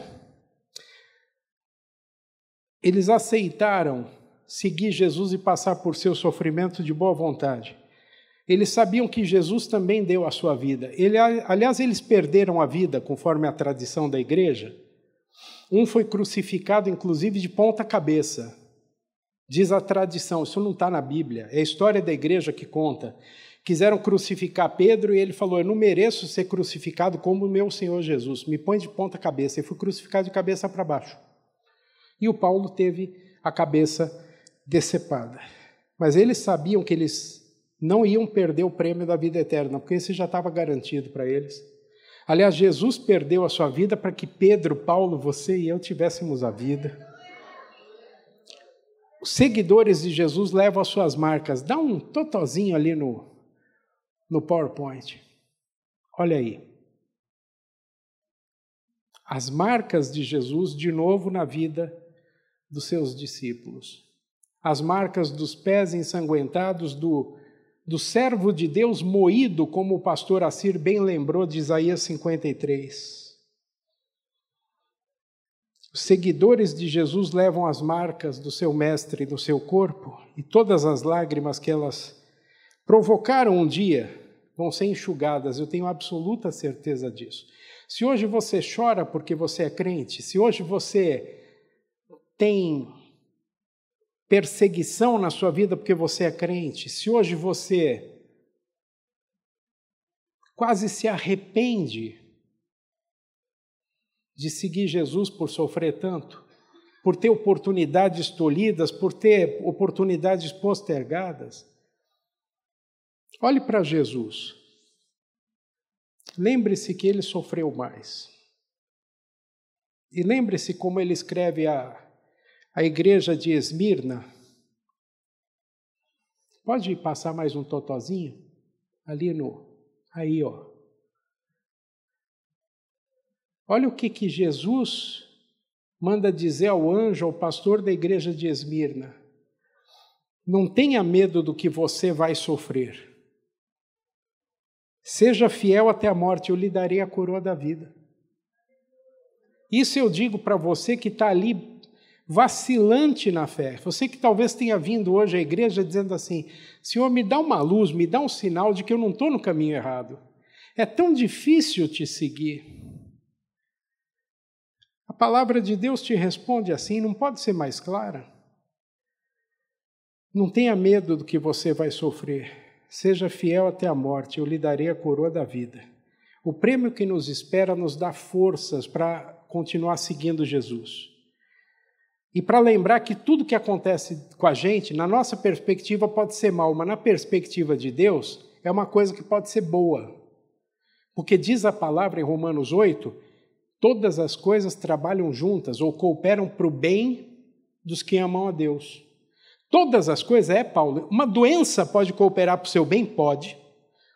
Eles aceitaram seguir Jesus e passar por seu sofrimento de boa vontade. Eles sabiam que Jesus também deu a sua vida. Ele, aliás, eles perderam a vida, conforme a tradição da igreja. Um foi crucificado, inclusive, de ponta cabeça. Diz a tradição, isso não está na Bíblia, é a história da igreja que conta. Quiseram crucificar Pedro e ele falou: Eu não mereço ser crucificado como o meu Senhor Jesus, me põe de ponta cabeça. E foi crucificado de cabeça para baixo. E o Paulo teve a cabeça decepada. Mas eles sabiam que eles não iam perder o prêmio da vida eterna, porque esse já estava garantido para eles. Aliás, Jesus perdeu a sua vida para que Pedro, Paulo, você e eu tivéssemos a vida. Os seguidores de Jesus levam as suas marcas. Dá um totozinho ali no, no PowerPoint. Olha aí. As marcas de Jesus de novo na vida dos seus discípulos. As marcas dos pés ensanguentados do do servo de Deus moído, como o pastor Assir bem lembrou de Isaías 53. Os seguidores de Jesus levam as marcas do seu mestre no seu corpo e todas as lágrimas que elas provocaram um dia vão ser enxugadas, eu tenho absoluta certeza disso. Se hoje você chora porque você é crente, se hoje você tem perseguição na sua vida porque você é crente, se hoje você quase se arrepende de seguir Jesus por sofrer tanto, por ter oportunidades tolhidas, por ter oportunidades postergadas, olhe para Jesus. Lembre-se que ele sofreu mais. E lembre-se como ele escreve a a igreja de Esmirna. Pode passar mais um totozinho? Ali no. Aí, ó. Olha o que, que Jesus manda dizer ao anjo, ao pastor da igreja de Esmirna. Não tenha medo do que você vai sofrer. Seja fiel até a morte, eu lhe darei a coroa da vida. Isso eu digo para você que está ali vacilante na fé. Você que talvez tenha vindo hoje à igreja dizendo assim: Senhor, me dá uma luz, me dá um sinal de que eu não estou no caminho errado. É tão difícil te seguir. A palavra de Deus te responde assim, não pode ser mais clara? Não tenha medo do que você vai sofrer. Seja fiel até a morte, eu lhe darei a coroa da vida. O prêmio que nos espera nos dá forças para continuar seguindo Jesus. E para lembrar que tudo que acontece com a gente, na nossa perspectiva, pode ser mal, mas na perspectiva de Deus, é uma coisa que pode ser boa. Porque diz a palavra em Romanos 8: todas as coisas trabalham juntas ou cooperam para o bem dos que amam a Deus. Todas as coisas, é, Paulo, uma doença pode cooperar para o seu bem? Pode.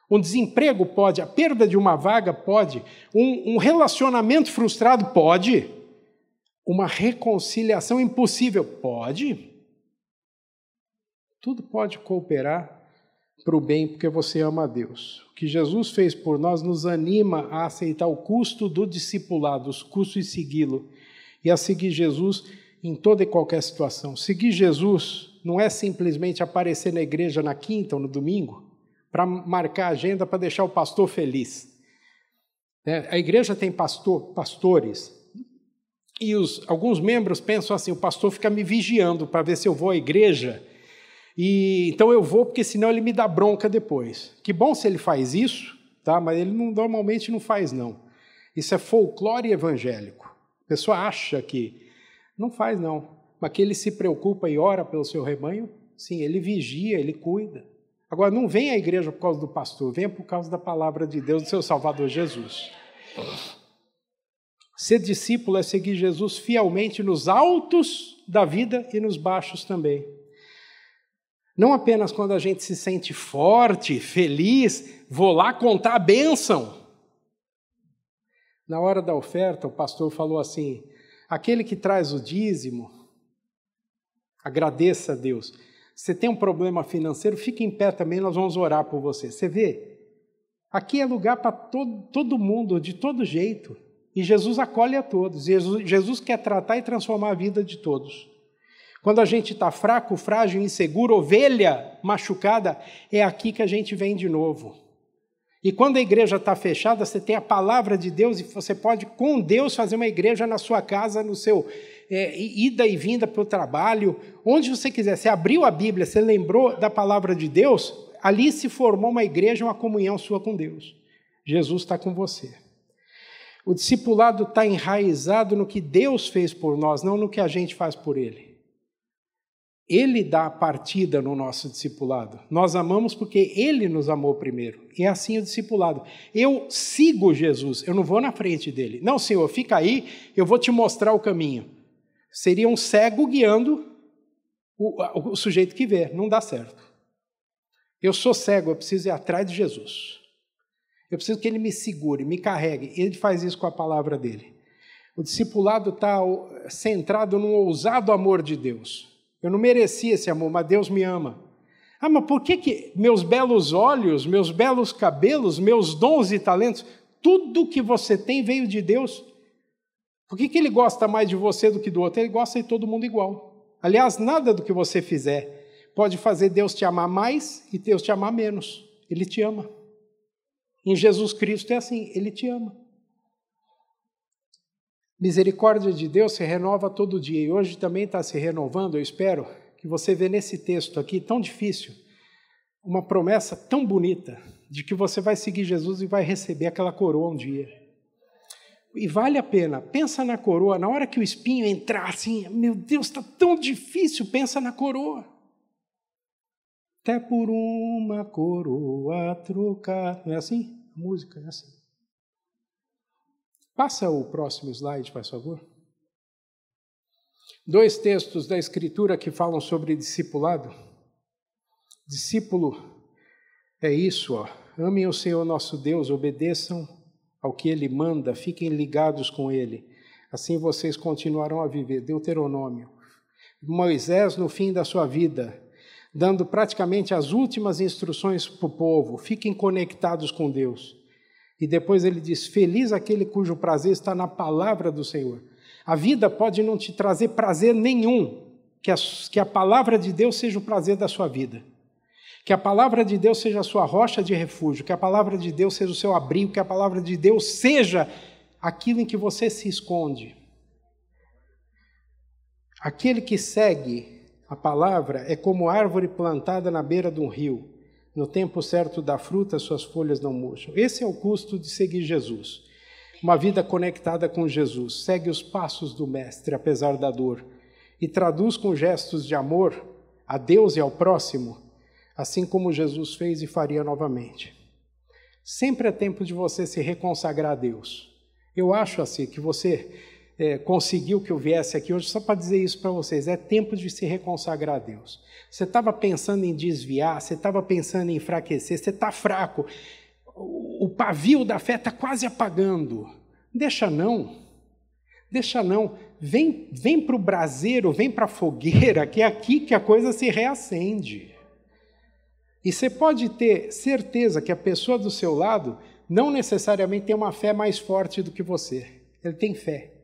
Um desemprego pode, a perda de uma vaga pode, um, um relacionamento frustrado pode uma reconciliação impossível? Pode. Tudo pode cooperar para o bem, porque você ama a Deus. O que Jesus fez por nós nos anima a aceitar o custo do discipulado, os custos de segui-lo, e a seguir Jesus em toda e qualquer situação. Seguir Jesus não é simplesmente aparecer na igreja na quinta ou no domingo para marcar a agenda para deixar o pastor feliz. É, a igreja tem pastor, pastores, e os, alguns membros pensam assim: o pastor fica me vigiando para ver se eu vou à igreja. E então eu vou porque senão ele me dá bronca depois. Que bom se ele faz isso, tá? Mas ele não, normalmente não faz não. Isso é folclore evangélico. A pessoa acha que não faz não, mas que ele se preocupa e ora pelo seu rebanho. Sim, ele vigia, ele cuida. Agora não vem à igreja por causa do pastor, venha por causa da palavra de Deus, do seu Salvador Jesus. Ser discípulo é seguir Jesus fielmente nos altos da vida e nos baixos também. Não apenas quando a gente se sente forte, feliz, vou lá contar a bênção. Na hora da oferta, o pastor falou assim: aquele que traz o dízimo, agradeça a Deus. Você tem um problema financeiro, fique em pé também, nós vamos orar por você. Você vê? Aqui é lugar para todo, todo mundo, de todo jeito. E Jesus acolhe a todos. Jesus, Jesus quer tratar e transformar a vida de todos. Quando a gente está fraco, frágil, inseguro, ovelha machucada, é aqui que a gente vem de novo. E quando a igreja está fechada, você tem a palavra de Deus e você pode, com Deus, fazer uma igreja na sua casa, no seu é, ida e vinda para o trabalho, onde você quiser. Você abriu a Bíblia, você lembrou da palavra de Deus, ali se formou uma igreja, uma comunhão sua com Deus. Jesus está com você. O discipulado está enraizado no que Deus fez por nós, não no que a gente faz por Ele. Ele dá a partida no nosso discipulado. Nós amamos porque Ele nos amou primeiro. E é assim o discipulado. Eu sigo Jesus, eu não vou na frente dele. Não, Senhor, fica aí, eu vou te mostrar o caminho. Seria um cego guiando o, o sujeito que vê. Não dá certo. Eu sou cego, eu preciso ir atrás de Jesus. Eu preciso que ele me segure, me carregue. Ele faz isso com a palavra dele. O discipulado está centrado no ousado amor de Deus. Eu não merecia esse amor, mas Deus me ama. Ah, mas por que, que meus belos olhos, meus belos cabelos, meus dons e talentos, tudo que você tem veio de Deus? Por que, que ele gosta mais de você do que do outro? Ele gosta de todo mundo igual. Aliás, nada do que você fizer pode fazer Deus te amar mais e Deus te amar menos. Ele te ama. Em Jesus Cristo é assim, ele te ama. Misericórdia de Deus se renova todo dia e hoje também está se renovando, eu espero que você vê nesse texto aqui tão difícil uma promessa tão bonita de que você vai seguir Jesus e vai receber aquela coroa um dia. E vale a pena, pensa na coroa, na hora que o espinho entrar assim, meu Deus, está tão difícil, pensa na coroa até por uma coroa trocar. Não é assim? A música é assim. Passa o próximo slide, por favor. Dois textos da Escritura que falam sobre discipulado. Discípulo é isso, ó. Amem o Senhor nosso Deus, obedeçam ao que Ele manda, fiquem ligados com Ele. Assim vocês continuarão a viver. Deuteronômio. Moisés, no fim da sua vida, dando praticamente as últimas instruções para o povo: fiquem conectados com Deus. E depois ele diz: Feliz aquele cujo prazer está na palavra do Senhor. A vida pode não te trazer prazer nenhum, que a, que a palavra de Deus seja o prazer da sua vida. Que a palavra de Deus seja a sua rocha de refúgio, que a palavra de Deus seja o seu abrigo, que a palavra de Deus seja aquilo em que você se esconde. Aquele que segue a palavra é como árvore plantada na beira de um rio. No tempo certo da fruta, suas folhas não murcham. Esse é o custo de seguir Jesus. Uma vida conectada com Jesus. Segue os passos do Mestre, apesar da dor. E traduz com gestos de amor a Deus e ao próximo, assim como Jesus fez e faria novamente. Sempre é tempo de você se reconsagrar a Deus. Eu acho assim que você é, conseguiu que eu viesse aqui hoje só para dizer isso para vocês. É tempo de se reconsagrar a Deus. Você estava pensando em desviar, você estava pensando em enfraquecer, você está fraco. O, pavio da fé está quase apagando. Deixa não. Deixa não. Vem, vem para o braseiro, vem para a fogueira, que é aqui que a coisa se reacende. E você pode ter certeza que a pessoa do seu lado não necessariamente tem uma fé mais forte do que você. Ele tem fé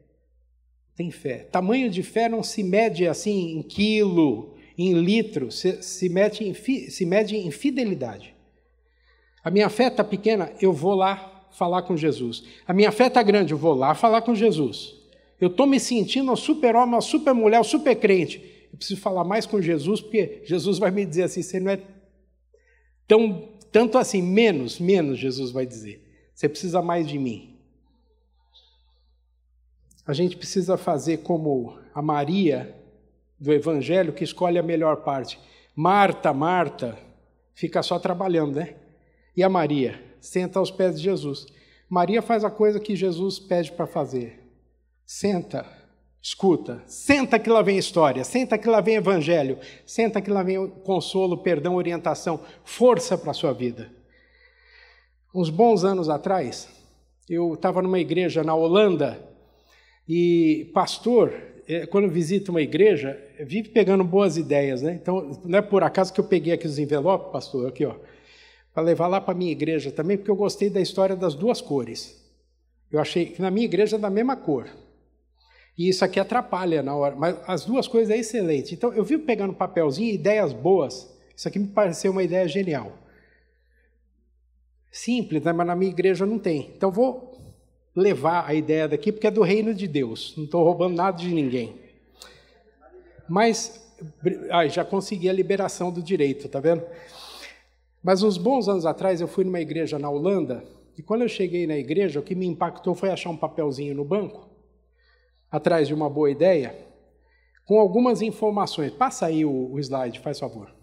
tem fé. Tamanho de fé não se mede assim em quilo, em litro, se, se, mede, em, se mede em fidelidade. A minha fé está pequena, eu vou lá falar com Jesus. A minha fé está grande, eu vou lá falar com Jesus. Eu estou me sentindo um super-homem, uma super-mulher, um super-crente. Eu preciso falar mais com Jesus, porque Jesus vai me dizer assim: você não é tão, tanto assim, menos, menos, Jesus vai dizer. Você precisa mais de mim. A gente precisa fazer como a Maria do Evangelho, que escolhe a melhor parte. Marta, Marta, fica só trabalhando, né? E a Maria senta aos pés de Jesus. Maria faz a coisa que Jesus pede para fazer. Senta, escuta, senta que lá vem história, senta que lá vem evangelho, senta que lá vem consolo, perdão, orientação, força para a sua vida. Uns bons anos atrás, eu estava numa igreja na Holanda e pastor, é, quando visita uma igreja, vive pegando boas ideias, né? Então, não é por acaso que eu peguei aqui os envelopes, pastor, aqui, ó. para levar lá para minha igreja também, porque eu gostei da história das duas cores. Eu achei que na minha igreja é da mesma cor. E isso aqui atrapalha na hora, mas as duas coisas é excelente. Então eu vivo pegando papelzinho, ideias boas. Isso aqui me pareceu uma ideia genial. Simples, né? mas na minha igreja não tem. Então vou levar a ideia daqui porque é do reino de Deus. Não estou roubando nada de ninguém. Mas ai, já consegui a liberação do direito, tá vendo? Mas uns bons anos atrás eu fui numa igreja na Holanda e quando eu cheguei na igreja, o que me impactou foi achar um papelzinho no banco, atrás de uma boa ideia, com algumas informações. Passa aí o, o slide, faz favor.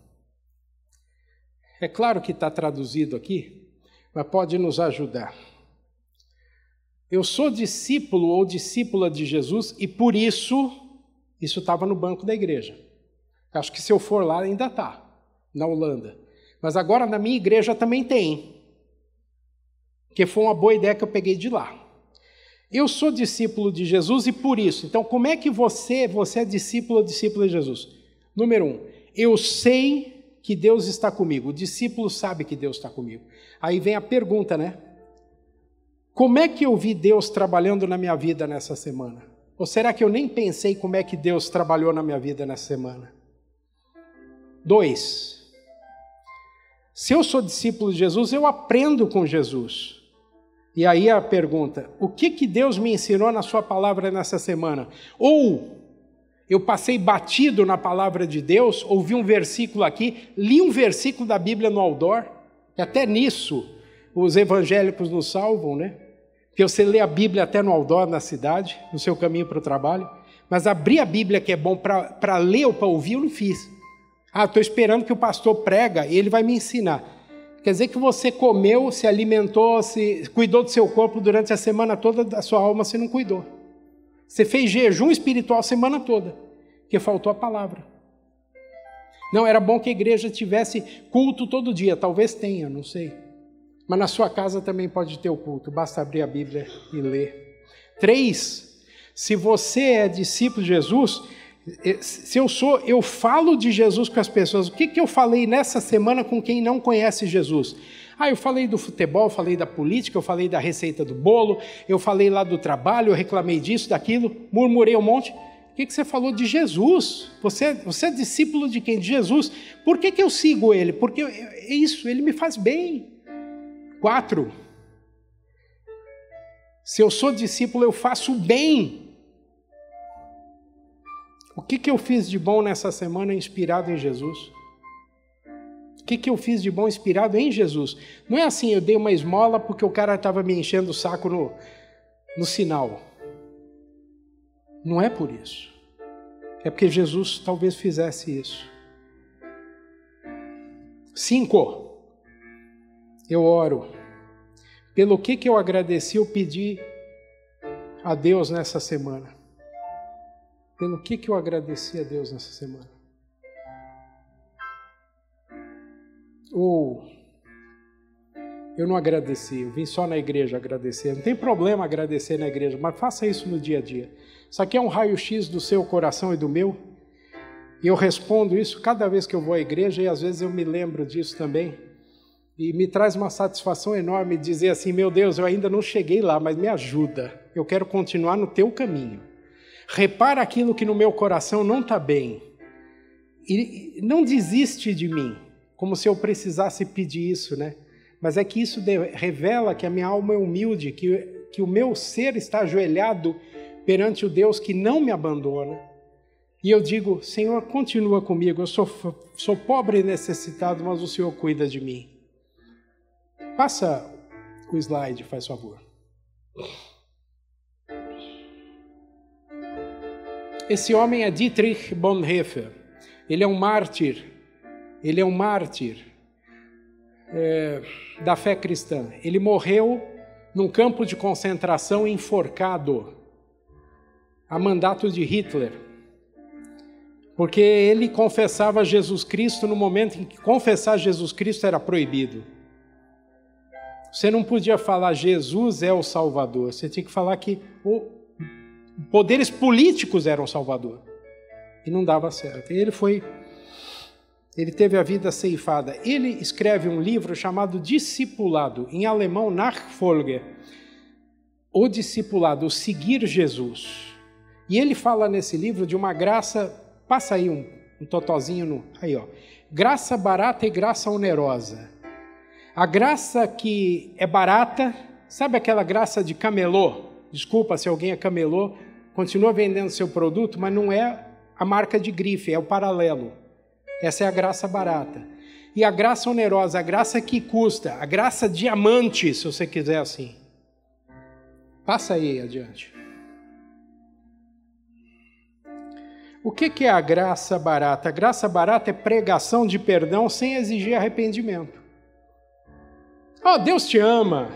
É claro que está traduzido aqui, mas pode nos ajudar. Eu sou discípulo ou discípula de Jesus e por isso, isso estava no banco da igreja. Acho que se eu for lá ainda está, na Holanda. Mas agora na minha igreja também tem que foi uma boa ideia que eu peguei de lá. Eu sou discípulo de Jesus e por isso. Então, como é que você, você é discípulo ou discípula de Jesus? Número um, eu sei que Deus está comigo. O discípulo sabe que Deus está comigo. Aí vem a pergunta, né? Como é que eu vi Deus trabalhando na minha vida nessa semana? Ou será que eu nem pensei como é que Deus trabalhou na minha vida nessa semana? Dois, se eu sou discípulo de Jesus, eu aprendo com Jesus. E aí a pergunta: o que, que Deus me ensinou na Sua palavra nessa semana? Ou eu passei batido na palavra de Deus, ouvi um versículo aqui, li um versículo da Bíblia no outdoor, e até nisso os evangélicos nos salvam, né? Porque você lê a Bíblia até no outdoor na cidade, no seu caminho para o trabalho, mas abrir a Bíblia que é bom para ler ou para ouvir, eu não fiz. Ah, estou esperando que o pastor prega e ele vai me ensinar. Quer dizer que você comeu, se alimentou, se cuidou do seu corpo durante a semana toda, da sua alma você não cuidou. Você fez jejum espiritual a semana toda, porque faltou a palavra. Não, era bom que a igreja tivesse culto todo dia, talvez tenha, não sei. Mas na sua casa também pode ter o culto, basta abrir a Bíblia e ler. Três, se você é discípulo de Jesus, se eu sou, eu falo de Jesus com as pessoas. O que, que eu falei nessa semana com quem não conhece Jesus? Ah, eu falei do futebol, falei da política, eu falei da receita do bolo, eu falei lá do trabalho, eu reclamei disso, daquilo, murmurei um monte. O que, que você falou de Jesus? Você, você é discípulo de quem? De Jesus. Por que, que eu sigo ele? Porque é isso, ele me faz bem. Quatro. Se eu sou discípulo, eu faço bem o que, que eu fiz de bom nessa semana inspirado em Jesus? O que, que eu fiz de bom inspirado em Jesus? Não é assim, eu dei uma esmola porque o cara estava me enchendo o saco no, no sinal. Não é por isso. É porque Jesus talvez fizesse isso. Cinco. Eu oro. Pelo que, que eu agradeci, eu pedi a Deus nessa semana pelo que, que eu agradeci a Deus nessa semana. Ou eu não agradeci, eu vim só na igreja agradecer. Não tem problema agradecer na igreja, mas faça isso no dia a dia. Isso aqui é um raio-x do seu coração e do meu. E eu respondo isso cada vez que eu vou à igreja e às vezes eu me lembro disso também. E me traz uma satisfação enorme dizer assim: meu Deus, eu ainda não cheguei lá, mas me ajuda. Eu quero continuar no teu caminho repara aquilo que no meu coração não está bem. E não desiste de mim, como se eu precisasse pedir isso, né? Mas é que isso revela que a minha alma é humilde, que, que o meu ser está ajoelhado perante o Deus que não me abandona. E eu digo, Senhor, continua comigo, eu sou, sou pobre e necessitado, mas o Senhor cuida de mim. Passa o slide, faz favor. Esse homem é Dietrich Bonhoeffer. Ele é um mártir. Ele é um mártir é, da fé cristã. Ele morreu num campo de concentração enforcado, a mandato de Hitler, porque ele confessava Jesus Cristo no momento em que confessar Jesus Cristo era proibido. Você não podia falar Jesus é o Salvador, você tinha que falar que o poderes políticos eram Salvador. E não dava certo. E ele foi ele teve a vida ceifada. Ele escreve um livro chamado Discipulado, em alemão Nachfolge, o discipulado, o seguir Jesus. E ele fala nesse livro de uma graça, passa aí um, um totozinho no, aí ó, graça barata e graça onerosa. A graça que é barata, sabe aquela graça de camelô? Desculpa se alguém é camelô, continua vendendo seu produto, mas não é a marca de grife, é o paralelo. Essa é a graça barata. E a graça onerosa, a graça que custa, a graça diamante, se você quiser assim. Passa aí adiante. O que é a graça barata? A graça barata é pregação de perdão sem exigir arrependimento. Oh, Deus te ama,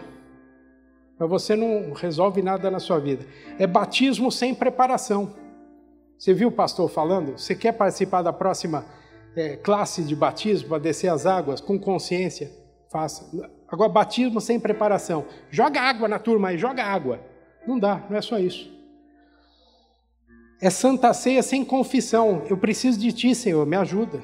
mas você não resolve nada na sua vida. É batismo sem preparação. Você viu o pastor falando? Você quer participar da próxima é, classe de batismo para descer as águas com consciência? Faça. Agora, batismo sem preparação. Joga água na turma aí, joga água. Não dá, não é só isso. É santa ceia sem confissão. Eu preciso de ti, Senhor, me ajuda.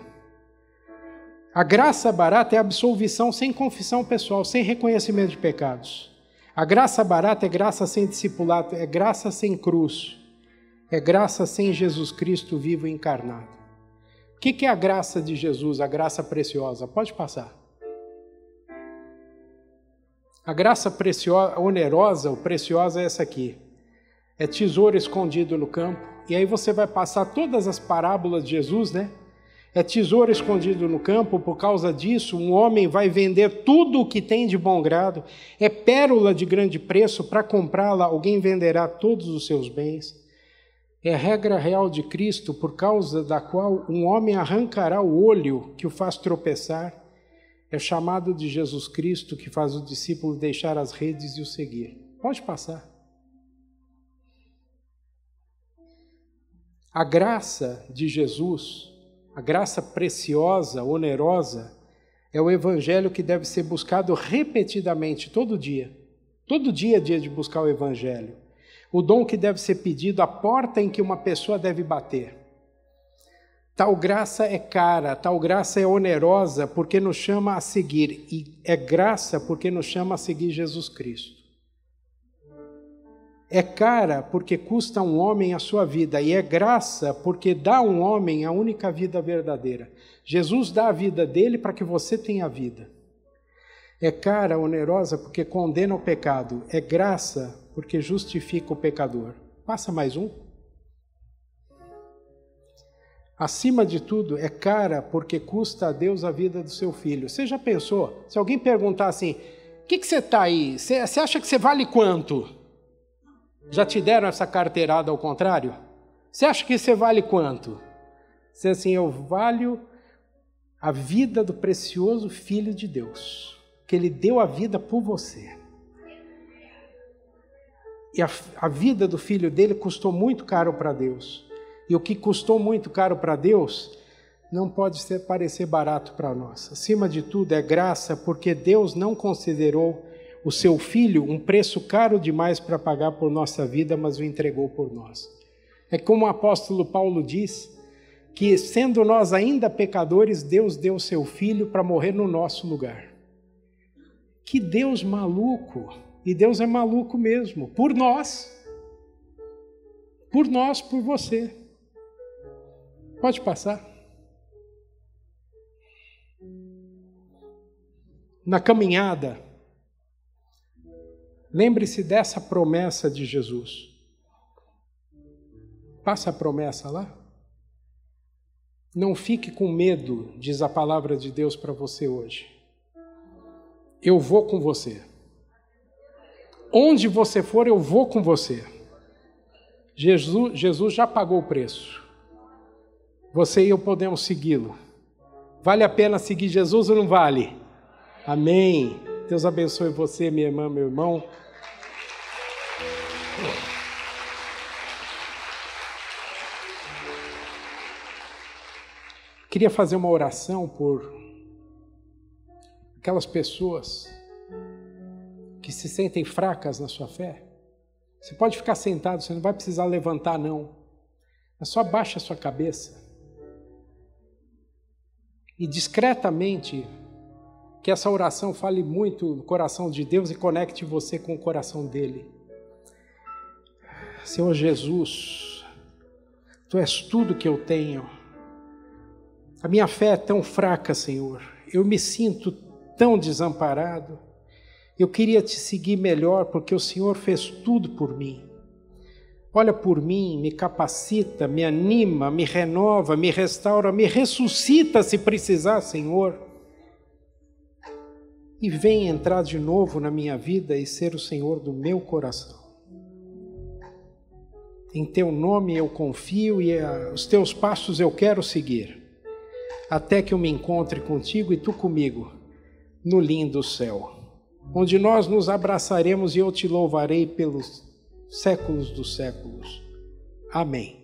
A graça barata é absolvição sem confissão pessoal, sem reconhecimento de pecados. A graça barata é graça sem discipulado, é graça sem cruz, é graça sem Jesus Cristo vivo e encarnado. O que é a graça de Jesus, a graça preciosa? Pode passar. A graça preciosa, onerosa ou preciosa é essa aqui. É tesouro escondido no campo. E aí você vai passar todas as parábolas de Jesus, né? É tesouro escondido no campo, por causa disso, um homem vai vender tudo o que tem de bom grado. É pérola de grande preço, para comprá-la, alguém venderá todos os seus bens. É regra real de Cristo, por causa da qual um homem arrancará o olho que o faz tropeçar é chamado de Jesus Cristo que faz o discípulo deixar as redes e o seguir. Pode passar. A graça de Jesus, a graça preciosa, onerosa, é o evangelho que deve ser buscado repetidamente, todo dia. Todo dia é dia de buscar o evangelho. O dom que deve ser pedido, a porta em que uma pessoa deve bater. Tal graça é cara, tal graça é onerosa porque nos chama a seguir, e é graça porque nos chama a seguir Jesus Cristo. É cara porque custa a um homem a sua vida, e é graça porque dá a um homem a única vida verdadeira. Jesus dá a vida dele para que você tenha vida. É cara, onerosa porque condena o pecado. É graça porque justifica o pecador. Passa mais um. Acima de tudo, é cara porque custa a Deus a vida do seu filho. Você já pensou? Se alguém perguntar assim: o que, que você está aí? Você, você acha que você vale quanto? Já te deram essa carteirada ao contrário? Você acha que você vale quanto? Você assim, eu valho a vida do precioso Filho de Deus, que Ele deu a vida por você. E a, a vida do filho dele custou muito caro para Deus. E o que custou muito caro para Deus não pode ser, parecer barato para nós. Acima de tudo, é graça porque Deus não considerou o seu filho um preço caro demais para pagar por nossa vida, mas o entregou por nós. É como o apóstolo Paulo diz, que sendo nós ainda pecadores, Deus deu seu filho para morrer no nosso lugar. Que Deus maluco! E Deus é maluco mesmo, por nós. Por nós, por você. Pode passar. Na caminhada, lembre-se dessa promessa de Jesus. Passa a promessa lá. Não fique com medo, diz a palavra de Deus para você hoje. Eu vou com você. Onde você for, eu vou com você. Jesus, Jesus já pagou o preço. Você e eu podemos segui-lo. Vale a pena seguir Jesus ou não vale? Amém. Deus abençoe você, minha irmã, meu irmão. Queria fazer uma oração por aquelas pessoas que se sentem fracas na sua fé. Você pode ficar sentado, você não vai precisar levantar, não. É só baixa a sua cabeça. e discretamente que essa oração fale muito no coração de Deus e conecte você com o coração dele. Senhor Jesus, tu és tudo que eu tenho. A minha fé é tão fraca, Senhor. Eu me sinto tão desamparado. Eu queria te seguir melhor porque o Senhor fez tudo por mim. Olha por mim, me capacita, me anima, me renova, me restaura, me ressuscita se precisar, Senhor. E vem entrar de novo na minha vida e ser o Senhor do meu coração. Em teu nome eu confio e os teus passos eu quero seguir, até que eu me encontre contigo e tu comigo no lindo céu, onde nós nos abraçaremos e eu te louvarei pelos séculos dos séculos. Amém.